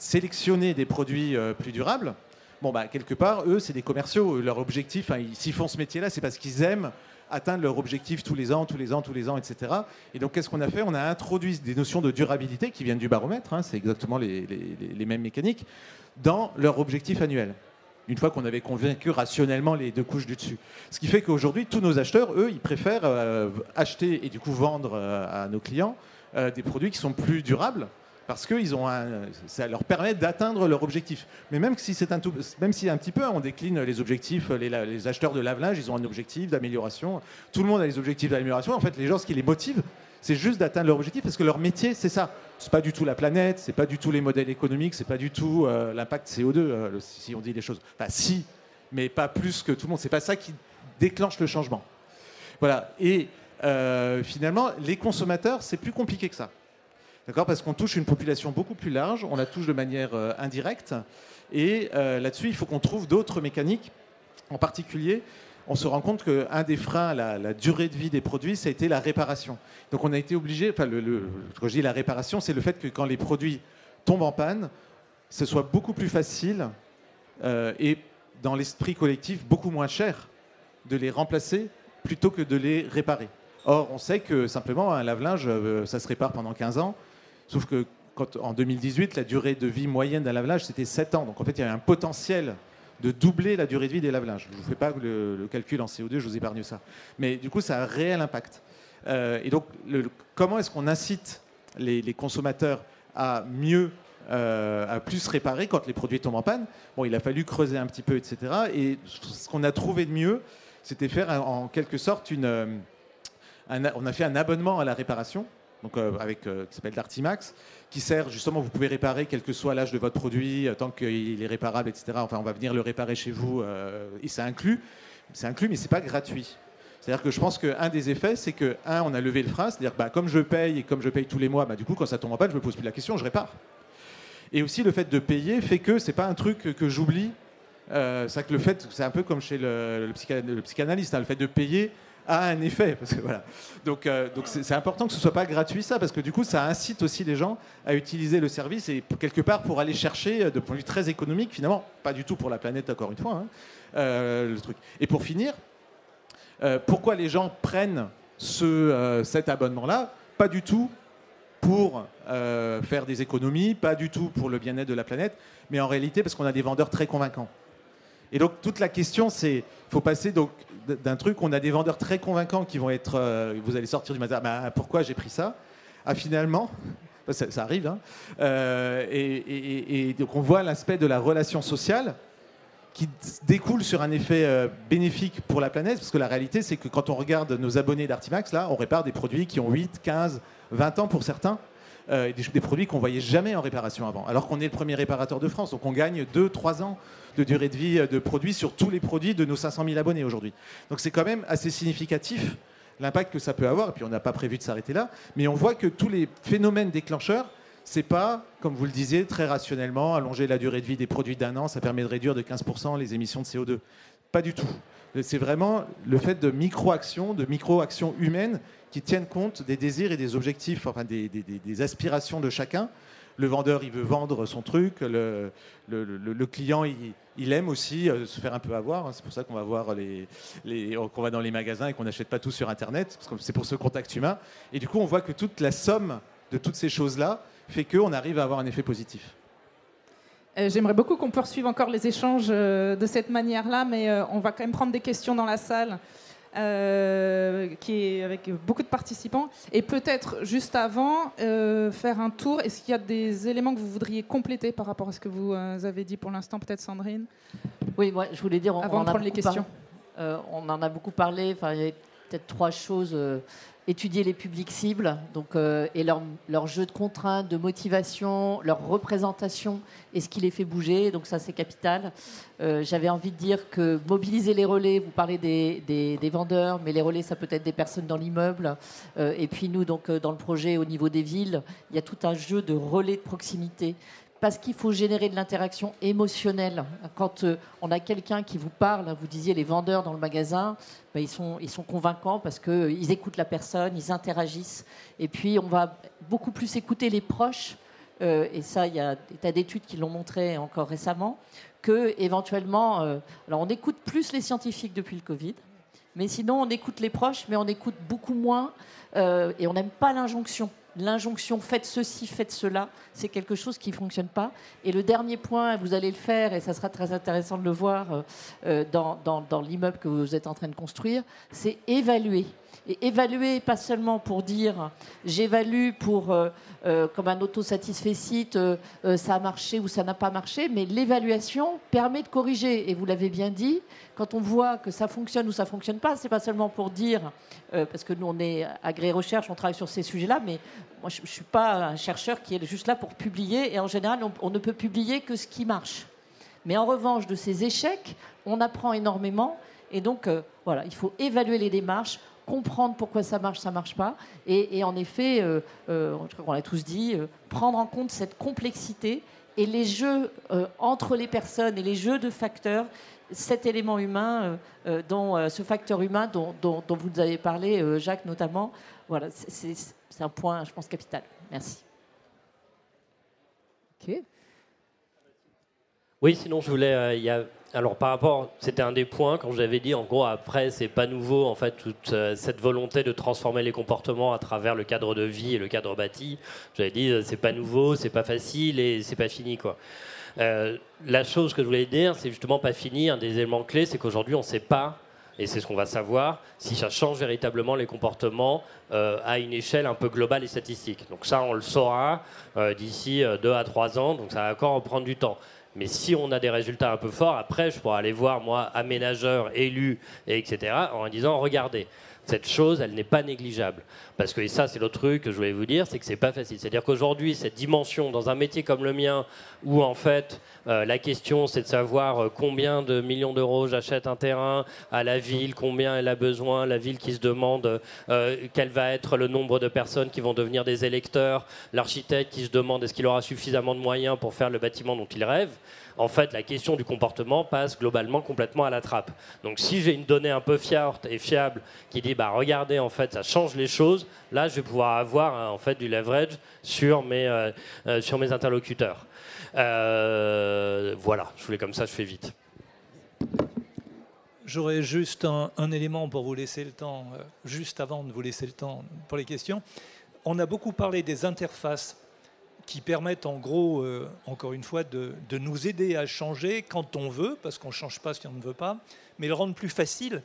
sélectionner des produits euh, plus durables, bon, bah, quelque part, eux, c'est des commerciaux. Leur objectif, s'ils font ce métier-là, c'est parce qu'ils aiment atteindre leur objectif tous les ans, tous les ans, tous les ans, etc. Et donc, qu'est-ce qu'on a fait? On a introduit des notions de durabilité qui viennent du baromètre, hein, c'est exactement les, mêmes mécaniques, dans leur objectif annuel une fois qu'on avait convaincu rationnellement les deux couches du dessus. Ce qui fait qu'aujourd'hui, tous nos acheteurs, eux, ils préfèrent euh, acheter et du coup vendre euh, à nos clients euh, des produits qui sont plus durables parce que ils ont ça leur permet d'atteindre leur objectif. Mais même si c'est un même si un petit peu, on décline les objectifs, les, les acheteurs de lave-linge, ils ont un objectif d'amélioration. Tout le monde a des objectifs d'amélioration. En fait, les gens, ce qui les motive, c'est juste d'atteindre leur objectif parce que leur métier, c'est ça. C'est pas du tout la planète, c'est pas du tout les modèles économiques, c'est pas du tout euh, l'impact CO2, euh, si on dit les choses. Enfin, si, mais pas plus que tout le monde. C'est pas ça qui déclenche le changement. Voilà. Et euh, finalement, les consommateurs, c'est plus compliqué que ça. D'accord? Parce qu'on touche une population beaucoup plus large, on la touche de manière indirecte. Et là-dessus, il faut qu'on trouve d'autres mécaniques, en particulier on se rend compte qu'un des freins à la, durée de vie des produits, ça a été la réparation. Donc on a été obligé, enfin, le, quand je dis la réparation, c'est le fait que quand les produits tombent en panne, ce soit beaucoup plus facile euh, et dans l'esprit collectif, beaucoup moins cher de les remplacer plutôt que de les réparer. Or, on sait que simplement, un lave-linge, euh, ça se répare pendant 15 ans. Sauf que quand, en 2018, la durée de vie moyenne d'un lave-linge, c'était 7 ans. Donc en fait, il y a un potentiel de doubler la durée de vie des lave-linges. Je ne vous fais pas le, calcul en CO2, je vous épargne ça. Mais du coup, ça a un réel impact. Euh, et donc, comment est-ce qu'on incite les, consommateurs à mieux, euh, à plus réparer quand les produits tombent en panne? Bon, il a fallu creuser un petit peu, etc. Et ce qu'on a trouvé de mieux, c'était faire en quelque sorte une. Euh, on a fait un abonnement à la réparation, donc avec qui s'appelle Dartimax, qui sert justement, vous pouvez réparer quel que soit l'âge de votre produit, tant qu'il est réparable, etc. Enfin, on va venir le réparer chez vous, et c'est inclus. C'est inclus, mais c'est pas gratuit. C'est-à-dire que je pense qu'un des effets, c'est que, un, on a levé le frein, c'est-à-dire bah, comme je paye et comme je paye tous les mois, bah, du coup, quand ça tombe en panne, je me pose plus la question, je répare. Et aussi, le fait de payer fait que c'est pas un truc que j'oublie. Euh, c'est un peu comme chez le, psychanalyste, hein, le fait de payer a un effet. Donc, euh, c'est, important que ce soit pas gratuit ça, parce que du coup, ça incite aussi les gens à utiliser le service et quelque part pour aller chercher, euh, de point de vue très économique, finalement, pas du tout pour la planète encore une fois, hein, le truc. Et pour finir, euh, pourquoi les gens prennent euh, cet abonnement-là? Pas du tout pour euh, faire des économies, pas du tout pour le bien-être de la planète, mais en réalité parce qu'on a des vendeurs très convaincants. Et donc toute la question, c'est, faut passer donc d'un truc, on a des vendeurs très convaincants qui vont être, vous allez sortir du matin, bah, pourquoi j'ai pris ça? À finalement, ça, arrive, hein, et, donc on voit l'aspect de la relation sociale qui découle sur un effet euh, bénéfique pour la planète, parce que la réalité, c'est que quand on regarde nos abonnés d'Artimax, là, on répare des produits qui ont 8, 15, 20 ans pour certains, euh, des, produits qu'on voyait jamais en réparation avant, alors qu'on est le premier réparateur de France, donc on gagne 2, 3 ans de durée de vie euh, de produits sur tous les produits de nos 500 000 abonnés aujourd'hui. Donc c'est quand même assez significatif l'impact que ça peut avoir, et puis on n'a pas prévu de s'arrêter là, mais on voit que tous les phénomènes déclencheurs c'est pas, comme vous le disiez, très rationnellement, allonger la durée de vie des produits d'un an, ça permet de réduire de 15% les émissions de CO2. Pas du tout. C'est vraiment le fait de micro-actions, de micro-actions humaines qui tiennent compte des désirs et des objectifs, enfin des, aspirations de chacun. Le vendeur, il veut vendre son truc. Le, client, il, aime aussi euh, se faire un peu avoir. Hein. C'est pour ça qu'on va les, qu'on va dans les magasins et qu'on n'achète pas tout sur Internet. C'est pour ce contact humain. Et du coup, on voit que toute la somme de toutes ces choses-là fait qu'on arrive à avoir un effet positif. Euh, j'aimerais beaucoup qu'on poursuive encore les échanges euh, de cette manière-là, mais euh, on va quand même prendre des questions dans la salle, qui est avec beaucoup de participants. Et peut-être juste avant, faire un tour. Est-ce qu'il y a des éléments que vous voudriez compléter par rapport à ce que vous avez dit pour l'instant, peut-être Sandrine? Oui, moi je voulais dire. On, avant de prendre les questions. on en a beaucoup parlé. Enfin, il y a peut-être trois choses étudier les publics cibles euh, et leur, jeu de contraintes, de motivation, leur représentation et ce qui les fait bouger. Donc ça, c'est capital. Euh, j'avais envie de dire que mobiliser les relais, vous parlez des, des, vendeurs, mais les relais, ça peut être des personnes dans l'immeuble. Euh, et puis nous, donc, dans le projet au niveau des villes, il y a tout un jeu de relais de proximité parce qu'il faut générer de l'interaction émotionnelle. Quand euh, on a quelqu'un qui vous parle, vous disiez les vendeurs dans le magasin, ben, ils, sont, convaincants parce qu'ils euh, écoutent la personne, ils interagissent. Et puis on va beaucoup plus écouter les proches, euh, et ça, il y a des tas d'études qui l'ont montré encore récemment, que éventuellement, alors on écoute plus les scientifiques depuis le Covid, mais sinon on écoute les proches, mais on écoute beaucoup moins, et on n'aime pas l'injonction l'injonction faites ceci, faites cela, c'est quelque chose qui ne fonctionne pas. Et le dernier point, vous allez le faire, et ça sera très intéressant de le voir euh, euh, dans, dans l'immeuble que vous êtes en train de construire, c'est évaluer. Et évaluer, pas seulement pour dire j'évalue pour, euh, euh, comme un autosatisfait site, euh, ça a marché ou ça n'a pas marché, mais l'évaluation permet de corriger. Et vous l'avez bien dit, quand on voit que ça fonctionne ou ça fonctionne pas, c'est pas seulement pour dire, parce que nous on est agréé recherche, on travaille sur ces sujets-là, mais moi je, ne suis pas un chercheur qui est juste là pour publier. Et en général, on ne peut publier que ce qui marche. Mais en revanche, de ces échecs, on apprend énormément. Et donc, voilà, il faut évaluer les démarches, comprendre pourquoi ça marche, ça marche pas. Et, en effet, euh, euh, je crois qu'on l'a tous dit, euh, prendre en compte cette complexité et les jeux entre les personnes et les jeux de facteurs, cet élément humain, dont, ce facteur humain dont, dont, vous avez parlé, Jacques notamment, voilà, c'est un point, je pense, capital. Merci. Ok. Oui, sinon je voulais. Il y a alors par rapport, c'était un des points quand j'avais dit en gros après c'est pas nouveau en fait toute euh, cette volonté de transformer les comportements à travers le cadre de vie et le cadre bâti. J'avais dit euh, c'est pas nouveau, c'est pas facile et c'est pas fini quoi. Euh, la chose que je voulais dire, c'est justement pas fini. Un des éléments clés, c'est qu'aujourd'hui on sait pas et c'est ce qu'on va savoir, si ça change véritablement les comportements à une échelle un peu globale et statistique. Donc ça, on le saura d'ici deux à trois ans, donc ça va encore prendre du temps. Mais si on a des résultats un peu forts, après, je pourrais aller voir, moi, aménageurs, élus, etc., en disant, regardez, cette chose, elle n'est pas négligeable. Parce que, et ça, c'est l'autre truc que je voulais vous dire, c'est que c'est pas facile. C'est-à-dire qu'aujourd'hui, cette dimension, dans un métier comme le mien, où en fait, euh, la question, c'est de savoir euh, combien de millions d'euros j'achète un terrain à la ville, combien elle a besoin, la ville qui se demande euh, quel va être le nombre de personnes qui vont devenir des électeurs, l'architecte qui se demande est-ce qu'il aura suffisamment de moyens pour faire le bâtiment dont il rêve en fait, la question du comportement passe globalement complètement à la trappe. Donc, si j'ai une donnée un peu fiable et fiable qui dit, bah, regardez, en fait, ça change les choses, là, je vais pouvoir avoir hein, en fait du leverage sur mes, euh, euh, sur mes interlocuteurs. Euh, voilà, je voulais comme ça, je fais vite. J'aurais juste un, élément pour vous laisser le temps, juste avant de vous laisser le temps pour les questions. On a beaucoup parlé des interfaces qui permettent en gros, euh, encore une fois, de, nous aider à changer quand on veut, parce qu'on ne change pas si on ne veut pas, mais le rendre plus facile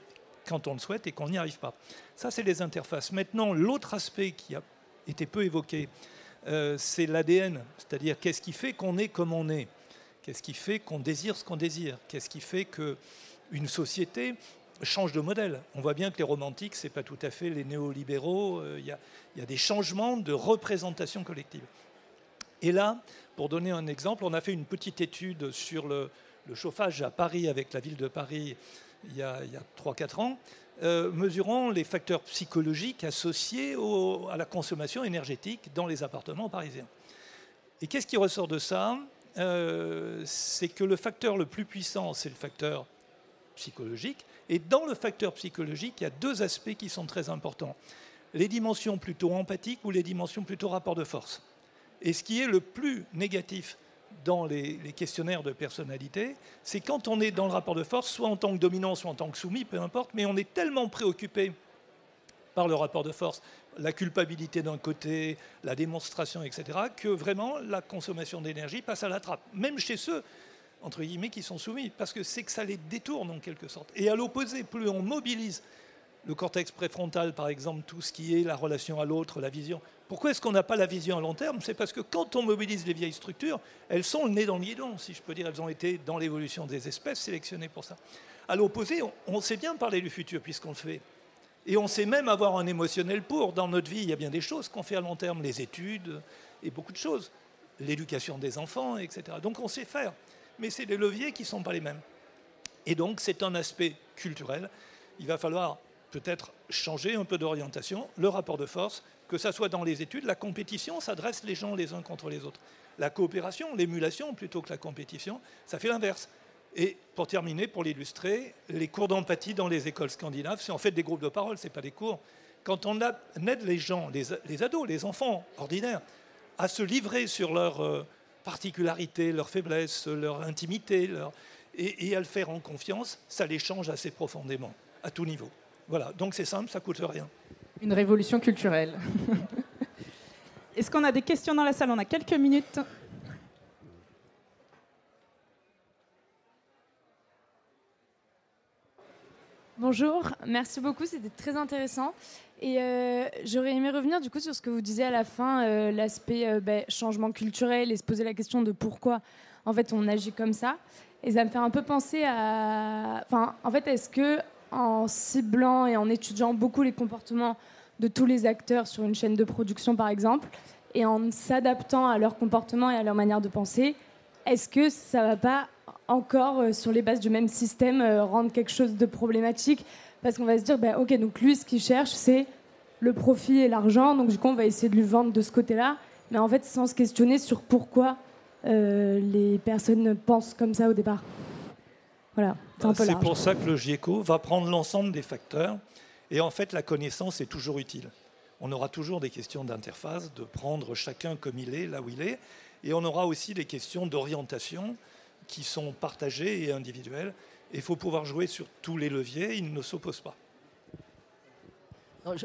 quand on le souhaite et qu'on n'y arrive pas. Ça, c'est les interfaces. Maintenant, l'autre aspect qui a été peu évoqué, euh, c'est l'ADN, c'est-à-dire qu'est-ce qui fait qu'on est comme on est, qu'est-ce qui fait qu'on désire ce qu'on désire, qu'est-ce qui fait qu'une société change de modèle? On voit bien que les romantiques, ce n'est pas tout à fait les néolibéraux, euh, il y, a des changements de représentation collective. Et là, pour donner un exemple, on a fait une petite étude sur le, chauffage à Paris avec la ville de Paris il y a, 3-4 ans, euh, mesurant les facteurs psychologiques associés à la consommation énergétique dans les appartements parisiens. Et qu'est-ce qui ressort de ça? Euh, C'est que le facteur le plus puissant, c'est le facteur psychologique. Et dans le facteur psychologique, il y a deux aspects qui sont très importants. Les dimensions plutôt empathiques ou les dimensions plutôt rapport de force. Et ce qui est le plus négatif dans les, questionnaires de personnalité, c'est quand on est dans le rapport de force, soit en tant que dominant, soit en tant que soumis, peu importe, mais on est tellement préoccupé par le rapport de force, la culpabilité d'un côté, la démonstration, etc., que vraiment la consommation d'énergie passe à la trappe, même chez ceux, entre guillemets, qui sont soumis, parce que c'est que ça les détourne en quelque sorte. Et à l'opposé, plus on mobilise le cortex préfrontal, par exemple, tout ce qui est la relation à l'autre, la vision, pourquoi est-ce qu'on n'a pas la vision à long terme? C'est parce que quand on mobilise les vieilles structures, elles sont le nez dans le guidon, si je peux dire. Elles ont été, dans l'évolution des espèces, sélectionnées pour ça. À l'opposé, on, sait bien parler du futur puisqu'on le fait. Et on sait même avoir un émotionnel pour. Dans notre vie, il y a bien des choses qu'on fait à long terme, les études et beaucoup de choses. L'éducation des enfants, etc. Donc on sait faire. Mais c'est des leviers qui ne sont pas les mêmes. Et donc c'est un aspect culturel. Il va falloir peut-être changer un peu d'orientation, le rapport de force, que ça soit dans les études, la compétition, ça dresse les gens les uns contre les autres. La coopération, l'émulation, plutôt que la compétition, ça fait l'inverse. Et pour terminer, pour l'illustrer, les cours d'empathie dans les écoles scandinaves, c'est en fait des groupes de parole, ce n'est pas des cours. Quand on aide les gens, les, ados, les enfants ordinaires, à se livrer sur leurs euh, particularités, leurs faiblesses, leur intimité, et, et à le faire en confiance, ça les change assez profondément, à tout niveau. Voilà, donc c'est simple, ça coûte rien. Une révolution culturelle. <laughs> Est-ce qu'on a des questions dans la salle? On a quelques minutes. Bonjour, merci beaucoup, c'était très intéressant. Et euh, j'aurais aimé revenir du coup sur ce que vous disiez à la fin, euh, l'aspect euh, ben, changement culturel et se poser la question de pourquoi en fait on agit comme ça. Et ça me fait un peu penser à, enfin, en fait, est-ce que en ciblant et en étudiant beaucoup les comportements de tous les acteurs sur une chaîne de production, par exemple, et en s'adaptant à leur comportement et à leur manière de penser, est-ce que ça ne va pas encore, euh, sur les bases du même système, euh, rendre quelque chose de problématique? Parce qu'on va se dire, ben, ok, donc lui, ce qu'il cherche, c'est le profit et l'argent, donc du coup, on va essayer de lui vendre de ce côté-là, mais en fait, sans se questionner sur pourquoi euh, les personnes pensent comme ça au départ. Voilà, c'est pour ça que le GIECO va prendre l'ensemble des facteurs et en fait, la connaissance est toujours utile. On aura toujours des questions d'interface, de prendre chacun comme il est, là où il est. Et on aura aussi des questions d'orientation, qui sont partagés et individuels. Il faut pouvoir jouer sur tous les leviers, ils ne s'opposent pas.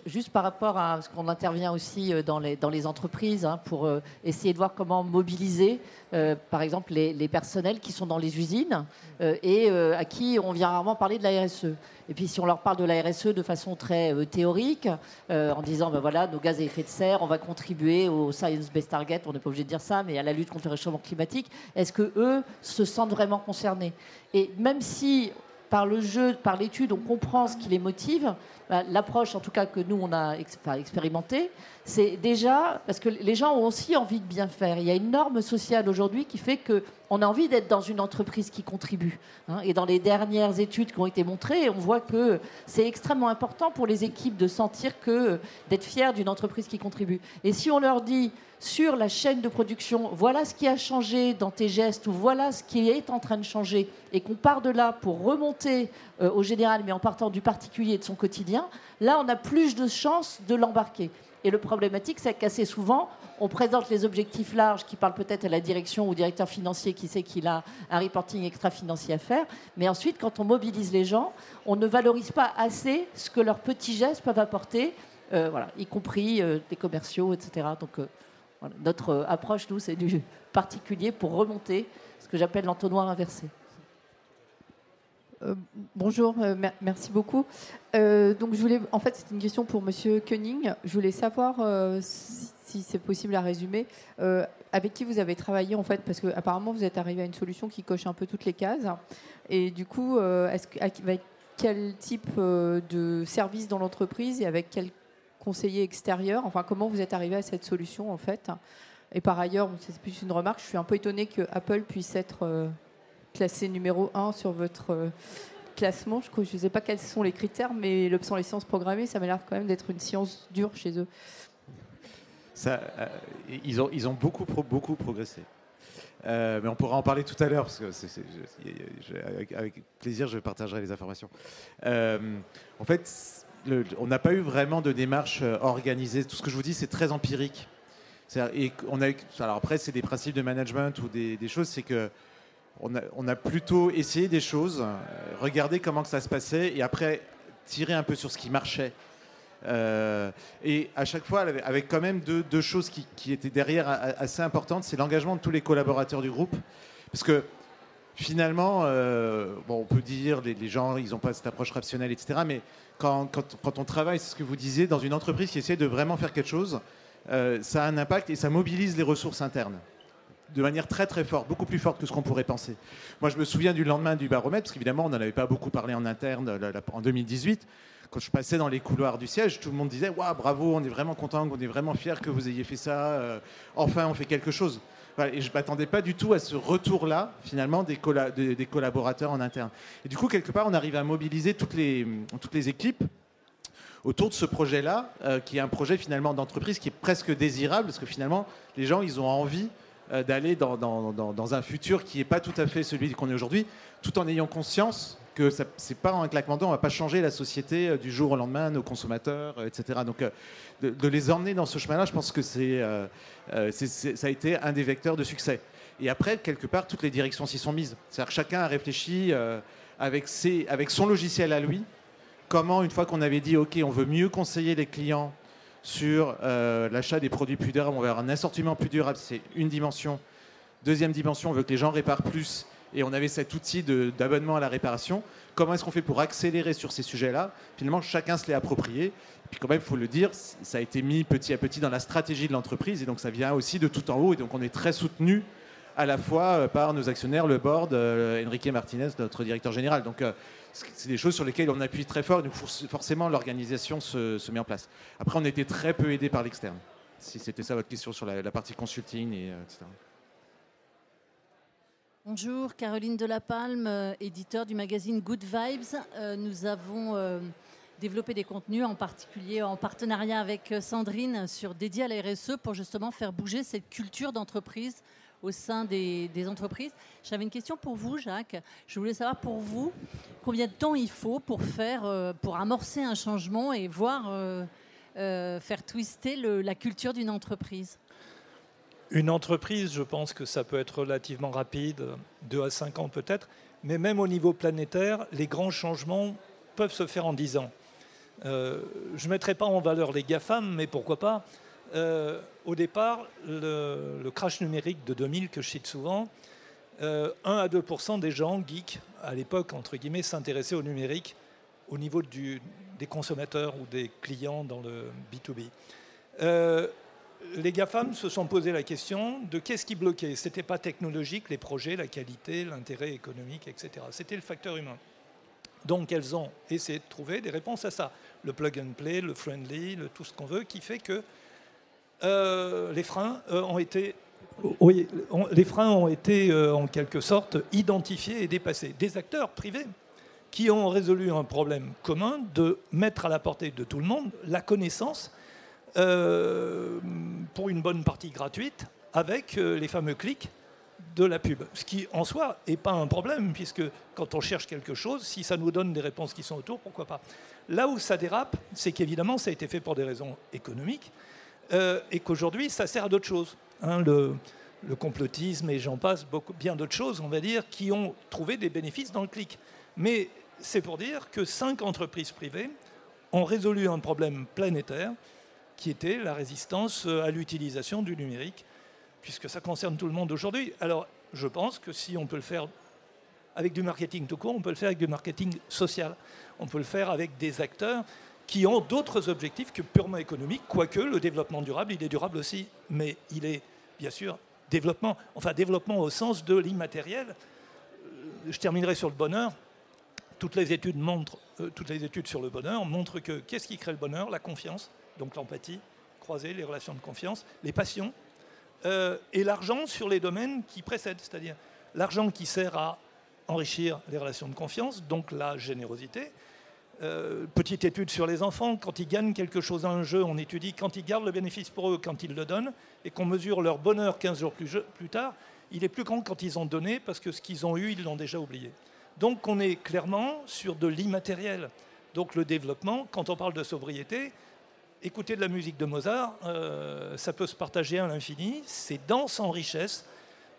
Juste par rapport à ce qu'on intervient aussi euh, dans les, entreprises hein, pour euh, essayer de voir comment mobiliser, euh, par exemple, les, personnels qui sont dans les usines et à qui on vient rarement parler de la RSE. Et puis si on leur parle de la RSE de façon très théorique, en disant, ben voilà, nos gaz à effet de serre, on va contribuer au Science Based Target, on n'est pas obligé de dire ça, mais à la lutte contre le réchauffement climatique, est-ce que eux se sentent vraiment concernés? Et même si par le jeu, par l'étude, on comprend ce qui les motive. Bah, l'approche, en tout cas, que nous, on a expérimenté, c'est déjà parce que les gens ont aussi envie de bien faire. Il y a une norme sociale aujourd'hui qui fait qu'on a envie d'être dans une entreprise qui contribue. Hein. Et dans les dernières études qui ont été montrées, on voit que c'est extrêmement important pour les équipes de sentir que d'être fiers d'une entreprise qui contribue. Et si on leur dit sur la chaîne de production, voilà ce qui a changé dans tes gestes ou voilà ce qui est en train de changer, et qu'on part de là pour remonter euh, au général, mais en partant du particulier et de son quotidien, là, on a plus de chances de l'embarquer. Et le problématique, c'est qu'assez souvent, on présente les objectifs larges qui parlent peut-être à la direction ou au directeur financier qui sait qu'il a un reporting extra-financier à faire. Mais ensuite, quand on mobilise les gens, on ne valorise pas assez ce que leurs petits gestes peuvent apporter, euh, y compris euh, des commerciaux, etc. Donc, notre euh, approche, nous, c'est du particulier pour remonter ce que j'appelle l'entonnoir inversé. Euh, bonjour, euh, merci beaucoup. donc je voulais, en fait, c'est une question pour Monsieur Koenig. Je voulais savoir si, c'est possible à résumer, avec qui vous avez travaillé en fait, parce qu'apparemment vous êtes arrivé à une solution qui coche un peu toutes les cases. Et du coup, avec quel type de service dans l'entreprise et avec quel conseiller extérieur? Enfin, comment vous êtes arrivé à cette solution en fait? Et par ailleurs, c'est plus une remarque, je suis un peu étonnée que Apple puisse être euh, classé numéro 1 sur votre euh, classement. Je ne sais pas quels sont les critères, mais l'obsolescence programmée, ça m'a l'air quand même d'être une science dure chez eux. Ça, euh, ils, ont, beaucoup, progressé. mais on pourra en parler tout à l'heure, parce que avec, plaisir, je partagerai les informations. en fait, on n'a pas eu vraiment de démarche euh, organisée. Tout ce que je vous dis, c'est très empirique. Et alors après, c'est des principes de management ou des, choses, c'est que on a, plutôt essayé des choses, euh, regardé comment que ça se passait, et après tirer un peu sur ce qui marchait. Euh, et à chaque fois, avec quand même deux, choses qui, étaient derrière assez importantes, c'est l'engagement de tous les collaborateurs du groupe, parce que finalement, euh, bon, on peut dire les, les gens, ils n'ont pas cette approche rationnelle, etc. Mais quand, on travaille, c'est ce que vous disiez, dans une entreprise qui essaie de vraiment faire quelque chose, ça a un impact et ça mobilise les ressources internes de manière très très forte, beaucoup plus forte que ce qu'on pourrait penser. Moi, je me souviens du lendemain du baromètre, parce qu'évidemment, on n'en avait pas beaucoup parlé en interne en 2018. Quand je passais dans les couloirs du siège, tout le monde disait Waouh, bravo, on est vraiment content, on est vraiment fiers que vous ayez fait ça. Euh, enfin, on fait quelque chose et je ne m'attendais pas du tout à ce retour-là, finalement, des, des, collaborateurs en interne. Et du coup, quelque part, on arrive à mobiliser toutes les, toutes les équipes autour de ce projet-là, euh, qui est un projet finalement d'entreprise qui est presque désirable, parce que finalement, les gens, ils ont envie euh, d'aller dans, un futur qui n'est pas tout à fait celui qu'on est aujourd'hui, tout en ayant conscience que ce n'est pas un claquement d'eau, on ne va pas changer la société euh, du jour au lendemain, nos consommateurs, etc. Donc, de, les emmener dans ce chemin-là, je pense que euh, euh, c'est, ça a été un des vecteurs de succès. Et après, quelque part, toutes les directions s'y sont mises. C'est-à-dire que chacun a réfléchi euh, avec, avec son logiciel à lui, comment, une fois qu'on avait dit, OK, on veut mieux conseiller les clients sur l'achat des produits plus durables, on veut avoir un assortiment plus durable, c'est une dimension. Deuxième dimension, on veut que les gens réparent plus et on avait cet outil d'abonnement à la réparation. Comment est-ce qu'on fait pour accélérer sur ces sujets-là? Finalement, chacun se l'est approprié. Puis quand même, il faut le dire, ça a été mis petit à petit dans la stratégie de l'entreprise, et donc ça vient aussi de tout en haut, et donc on est très soutenu à la fois euh, par nos actionnaires, le board, euh, Enrique Martinez, notre directeur général. Donc euh, c'est des choses sur lesquelles on appuie très fort, donc forcément l'organisation se, met en place. Après, on était très peu aidé par l'externe, si c'était ça votre question sur la, partie consulting, et, etc. Bonjour, Caroline Delapalme, éditeur du magazine Good Vibes. nous avons développer des contenus, en particulier en partenariat avec euh, Sandrine sur dédié à la RSE pour justement faire bouger cette culture d'entreprise au sein des, entreprises. J'avais une question pour vous, Jacques. Je voulais savoir pour vous combien de temps il faut pour faire, euh, pour amorcer un changement et voir euh, faire twister la culture d'une entreprise? Une entreprise, je pense que ça peut être relativement rapide, 2 à 5 ans peut-être, mais même au niveau planétaire, les grands changements peuvent se faire en 10 ans. Euh, je ne mettrai pas en valeur les GAFAM, mais pourquoi pas euh, Au départ, le, crash numérique de 2000, que je cite souvent, 1 euh, à 2% des gens geeks, à l'époque, entre guillemets, s'intéressaient au numérique au niveau des consommateurs ou des clients dans le B2B. les GAFAM se sont posé la question de qu'est-ce qui bloquait. Ce n'était pas technologique, les projets, la qualité, l'intérêt économique, etc. C'était le facteur humain. Donc elles ont essayé de trouver des réponses à ça. Le plug and play, le friendly, le tout ce qu'on veut, qui fait que euh, les freins euh, ont été, oui, les freins ont été euh, en quelque sorte identifiés et dépassés. Des acteurs privés qui ont résolu un problème commun de mettre à la portée de tout le monde la connaissance pour une bonne partie gratuite avec les fameux clics de la pub. Ce qui, en soi, n'est pas un problème, puisque quand on cherche quelque chose, si ça nous donne des réponses qui sont autour, pourquoi pas. Là où ça dérape, c'est qu'évidemment, ça a été fait pour des raisons économiques, euh, et qu'aujourd'hui, ça sert à d'autres choses. Hein, le, complotisme et j'en passe bien d'autres choses, on va dire, qui ont trouvé des bénéfices dans le clic. Mais c'est pour dire que cinq entreprises privées ont résolu un problème planétaire qui était la résistance à l'utilisation du numérique puisque ça concerne tout le monde aujourd'hui. Alors, je pense que si on peut le faire avec du marketing tout court, on peut le faire avec du marketing social. On peut le faire avec des acteurs qui ont d'autres objectifs que purement économiques, quoique le développement durable, il est durable aussi, mais il est bien sûr développement, enfin développement au sens de l'immatériel. Euh, je terminerai sur le bonheur. Toutes les études montrent, euh, toutes les études sur le bonheur montrent que qu'est-ce qui crée le bonheur? La confiance, donc l'empathie, croiser les relations de confiance, les passions, euh, et l'argent sur les domaines qui précèdent, c'est-à-dire l'argent qui sert à enrichir les relations de confiance, donc la générosité. Euh, petite étude sur les enfants, quand ils gagnent quelque chose dans un jeu, on étudie quand ils gardent le bénéfice pour eux, quand ils le donnent, et qu'on mesure leur bonheur 15 jours plus, tard, il est plus grand quand ils ont donné, parce que ce qu'ils ont eu, ils l'ont déjà oublié. Donc on est clairement sur de l'immatériel. Donc le développement, quand on parle de sobriété, écouter de la musique de Mozart, euh, ça peut se partager à l'infini, c'est dense en richesse,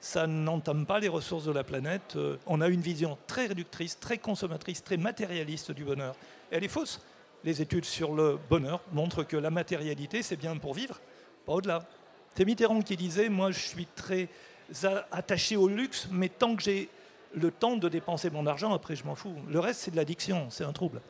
ça n'entame pas les ressources de la planète. Euh, on a une vision très réductrice, très consommatrice, très matérialiste du bonheur. elle est fausse. Les études sur le bonheur montrent que la matérialité, c'est bien pour vivre, pas au-delà. C'est Mitterrand qui disait, moi je suis très attaché au luxe, mais tant que j'ai le temps de dépenser mon argent, après je m'en fous. Le reste, c'est de l'addiction, c'est un trouble.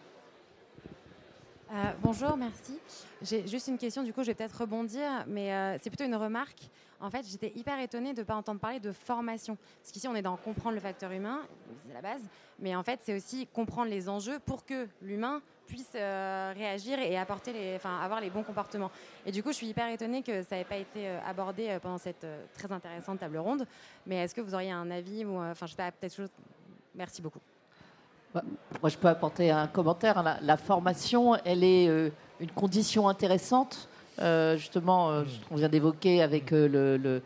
Euh, bonjour, merci. J'ai juste une question, du coup, je vais peut-être rebondir, mais euh, c'est plutôt une remarque. En fait, j'étais hyper étonnée de ne pas entendre parler de formation. Parce qu'ici, on est dans comprendre le facteur humain, c'est la base, mais en fait, c'est aussi comprendre les enjeux pour que l'humain puisse euh, réagir et apporter enfin, avoir les bons comportements. Et du coup, je suis hyper étonnée que ça n'ait pas été abordé pendant cette très intéressante table ronde. Mais est-ce que vous auriez un avis ou, enfin, je sais pas, peut-être chose? Merci beaucoup. Bah, moi, je peux apporter un commentaire. La, formation, elle est euh, une condition intéressante. Euh, justement, euh, qu'on vient d'évoquer avec le,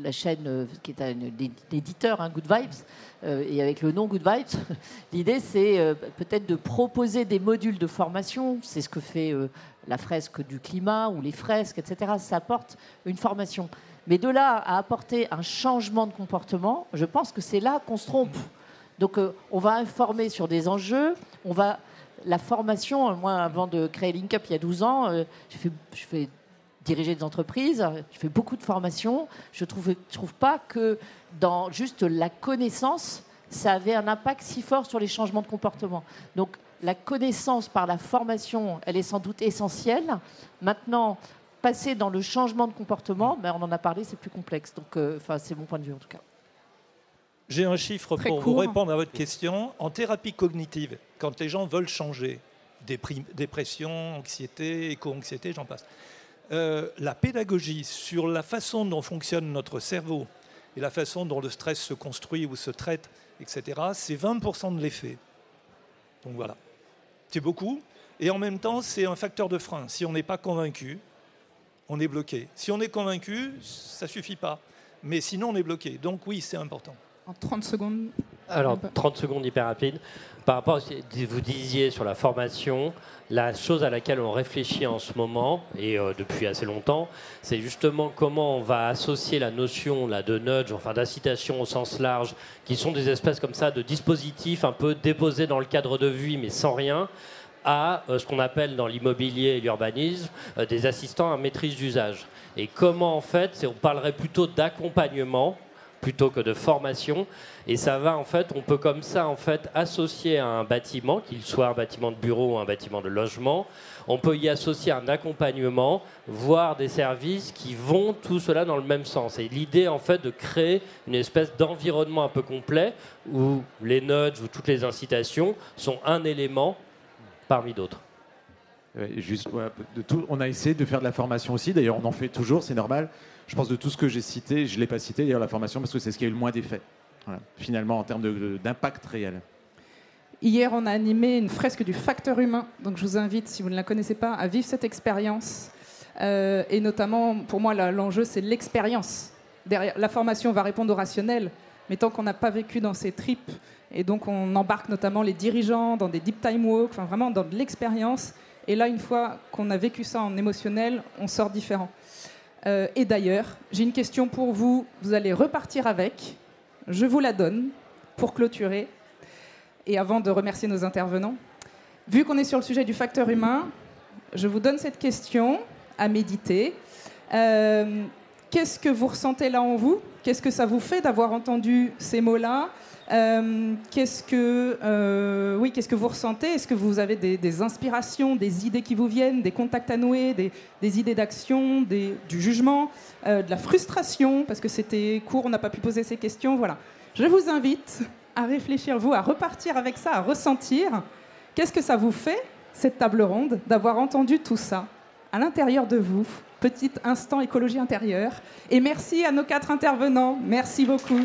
la chaîne qui est un éditeur, hein, Good Vibes, et avec le nom Good Vibes, <laughs> l'idée c'est peut-être de proposer des modules de formation. C'est ce que fait la fresque du climat ou les fresques, etc. Ça apporte une formation. Mais de là à apporter un changement de comportement, je pense que c'est là qu'on se trompe. Donc euh, on va informer sur des enjeux, on va la formation, moi avant de créer LinkUp il y a 12 ans, euh, je fais diriger des entreprises, je fais beaucoup de formations. Je ne trouve, trouve pas que dans juste la connaissance, ça avait un impact si fort sur les changements de comportement. Donc la connaissance par la formation, elle est sans doute essentielle. Maintenant, passer dans le changement de comportement, ben, on en a parlé, c'est plus complexe. Donc, euh, c'est mon point de vue en tout cas. J'ai un chiffre pour vous répondre à votre question. En thérapie cognitive, quand les gens veulent changer, dépression, anxiété, éco-anxiété, j'en passe, euh, la pédagogie sur la façon dont fonctionne notre cerveau et la façon dont le stress se construit ou se traite, etc., c'est 20% de l'effet. Donc voilà. C'est beaucoup. Et en même temps, c'est un facteur de frein. Si on n'est pas convaincu, on est bloqué. Si on est convaincu, ça ne suffit pas. Mais sinon, on est bloqué. Donc oui, c'est important en 30 secondes. Alors, 30 secondes hyper rapide. Par rapport à ce que vous disiez sur la formation, la chose à laquelle on réfléchit en ce moment, et euh, depuis assez longtemps, c'est justement comment on va associer la notion là, de nudge, enfin d'incitation au sens large, qui sont des espèces comme ça de dispositifs un peu déposés dans le cadre de vie, mais sans rien, à euh, ce qu'on appelle dans l'immobilier et l'urbanisme euh, des assistants à maîtrise d'usage. Et comment en fait, on parlerait plutôt d'accompagnement plutôt que de formation. Et ça va en fait, on peut comme ça en fait associer à un bâtiment, qu'il soit un bâtiment de bureau ou un bâtiment de logement, on peut y associer un accompagnement, voire des services qui vont tout cela dans le même sens. Et l'idée en fait de créer une espèce d'environnement un peu complet où les nudges ou toutes les incitations sont un élément parmi d'autres. Juste, de tout, on a essayé de faire de la formation aussi, d'ailleurs on en fait toujours, c'est normal. Je pense de tout ce que j'ai cité, je ne l'ai pas cité d'ailleurs la formation parce que c'est ce qui a eu le moins d'effet, finalement en termes d'impact réel. Hier, on a animé une fresque du facteur humain, donc je vous invite, si vous ne la connaissez pas, à vivre cette expérience. Euh, et notamment, pour moi, l'enjeu, c'est l'expérience. La formation va répondre au rationnel, mais tant qu'on n'a pas vécu dans ces tripes, et donc on embarque notamment les dirigeants dans des deep time walks, enfin vraiment dans de l'expérience, et là, une fois qu'on a vécu ça en émotionnel, on sort différent. Euh, et d'ailleurs, j'ai une question pour vous. Vous allez repartir avec. Je vous la donne pour clôturer. Et avant de remercier nos intervenants, vu qu'on est sur le sujet du facteur humain, je vous donne cette question à méditer. Euh, qu'est-ce que vous ressentez là en vous? Qu'est-ce que ça vous fait d'avoir entendu ces mots-là? Euh, qu'est-ce que, euh, oui, qu'est-ce que vous ressentez? Est-ce que vous avez des, inspirations, des idées qui vous viennent, des contacts à nouer, des, idées d'action, du jugement, euh, de la frustration? Parce que c'était court, on n'a pas pu poser ces questions. Voilà. Je vous invite à réfléchir, vous, à repartir avec ça, à ressentir. Qu'est-ce que ça vous fait, cette table ronde, d'avoir entendu tout ça à l'intérieur de vous? Petit instant écologie intérieure. Et merci à nos quatre intervenants. Merci beaucoup.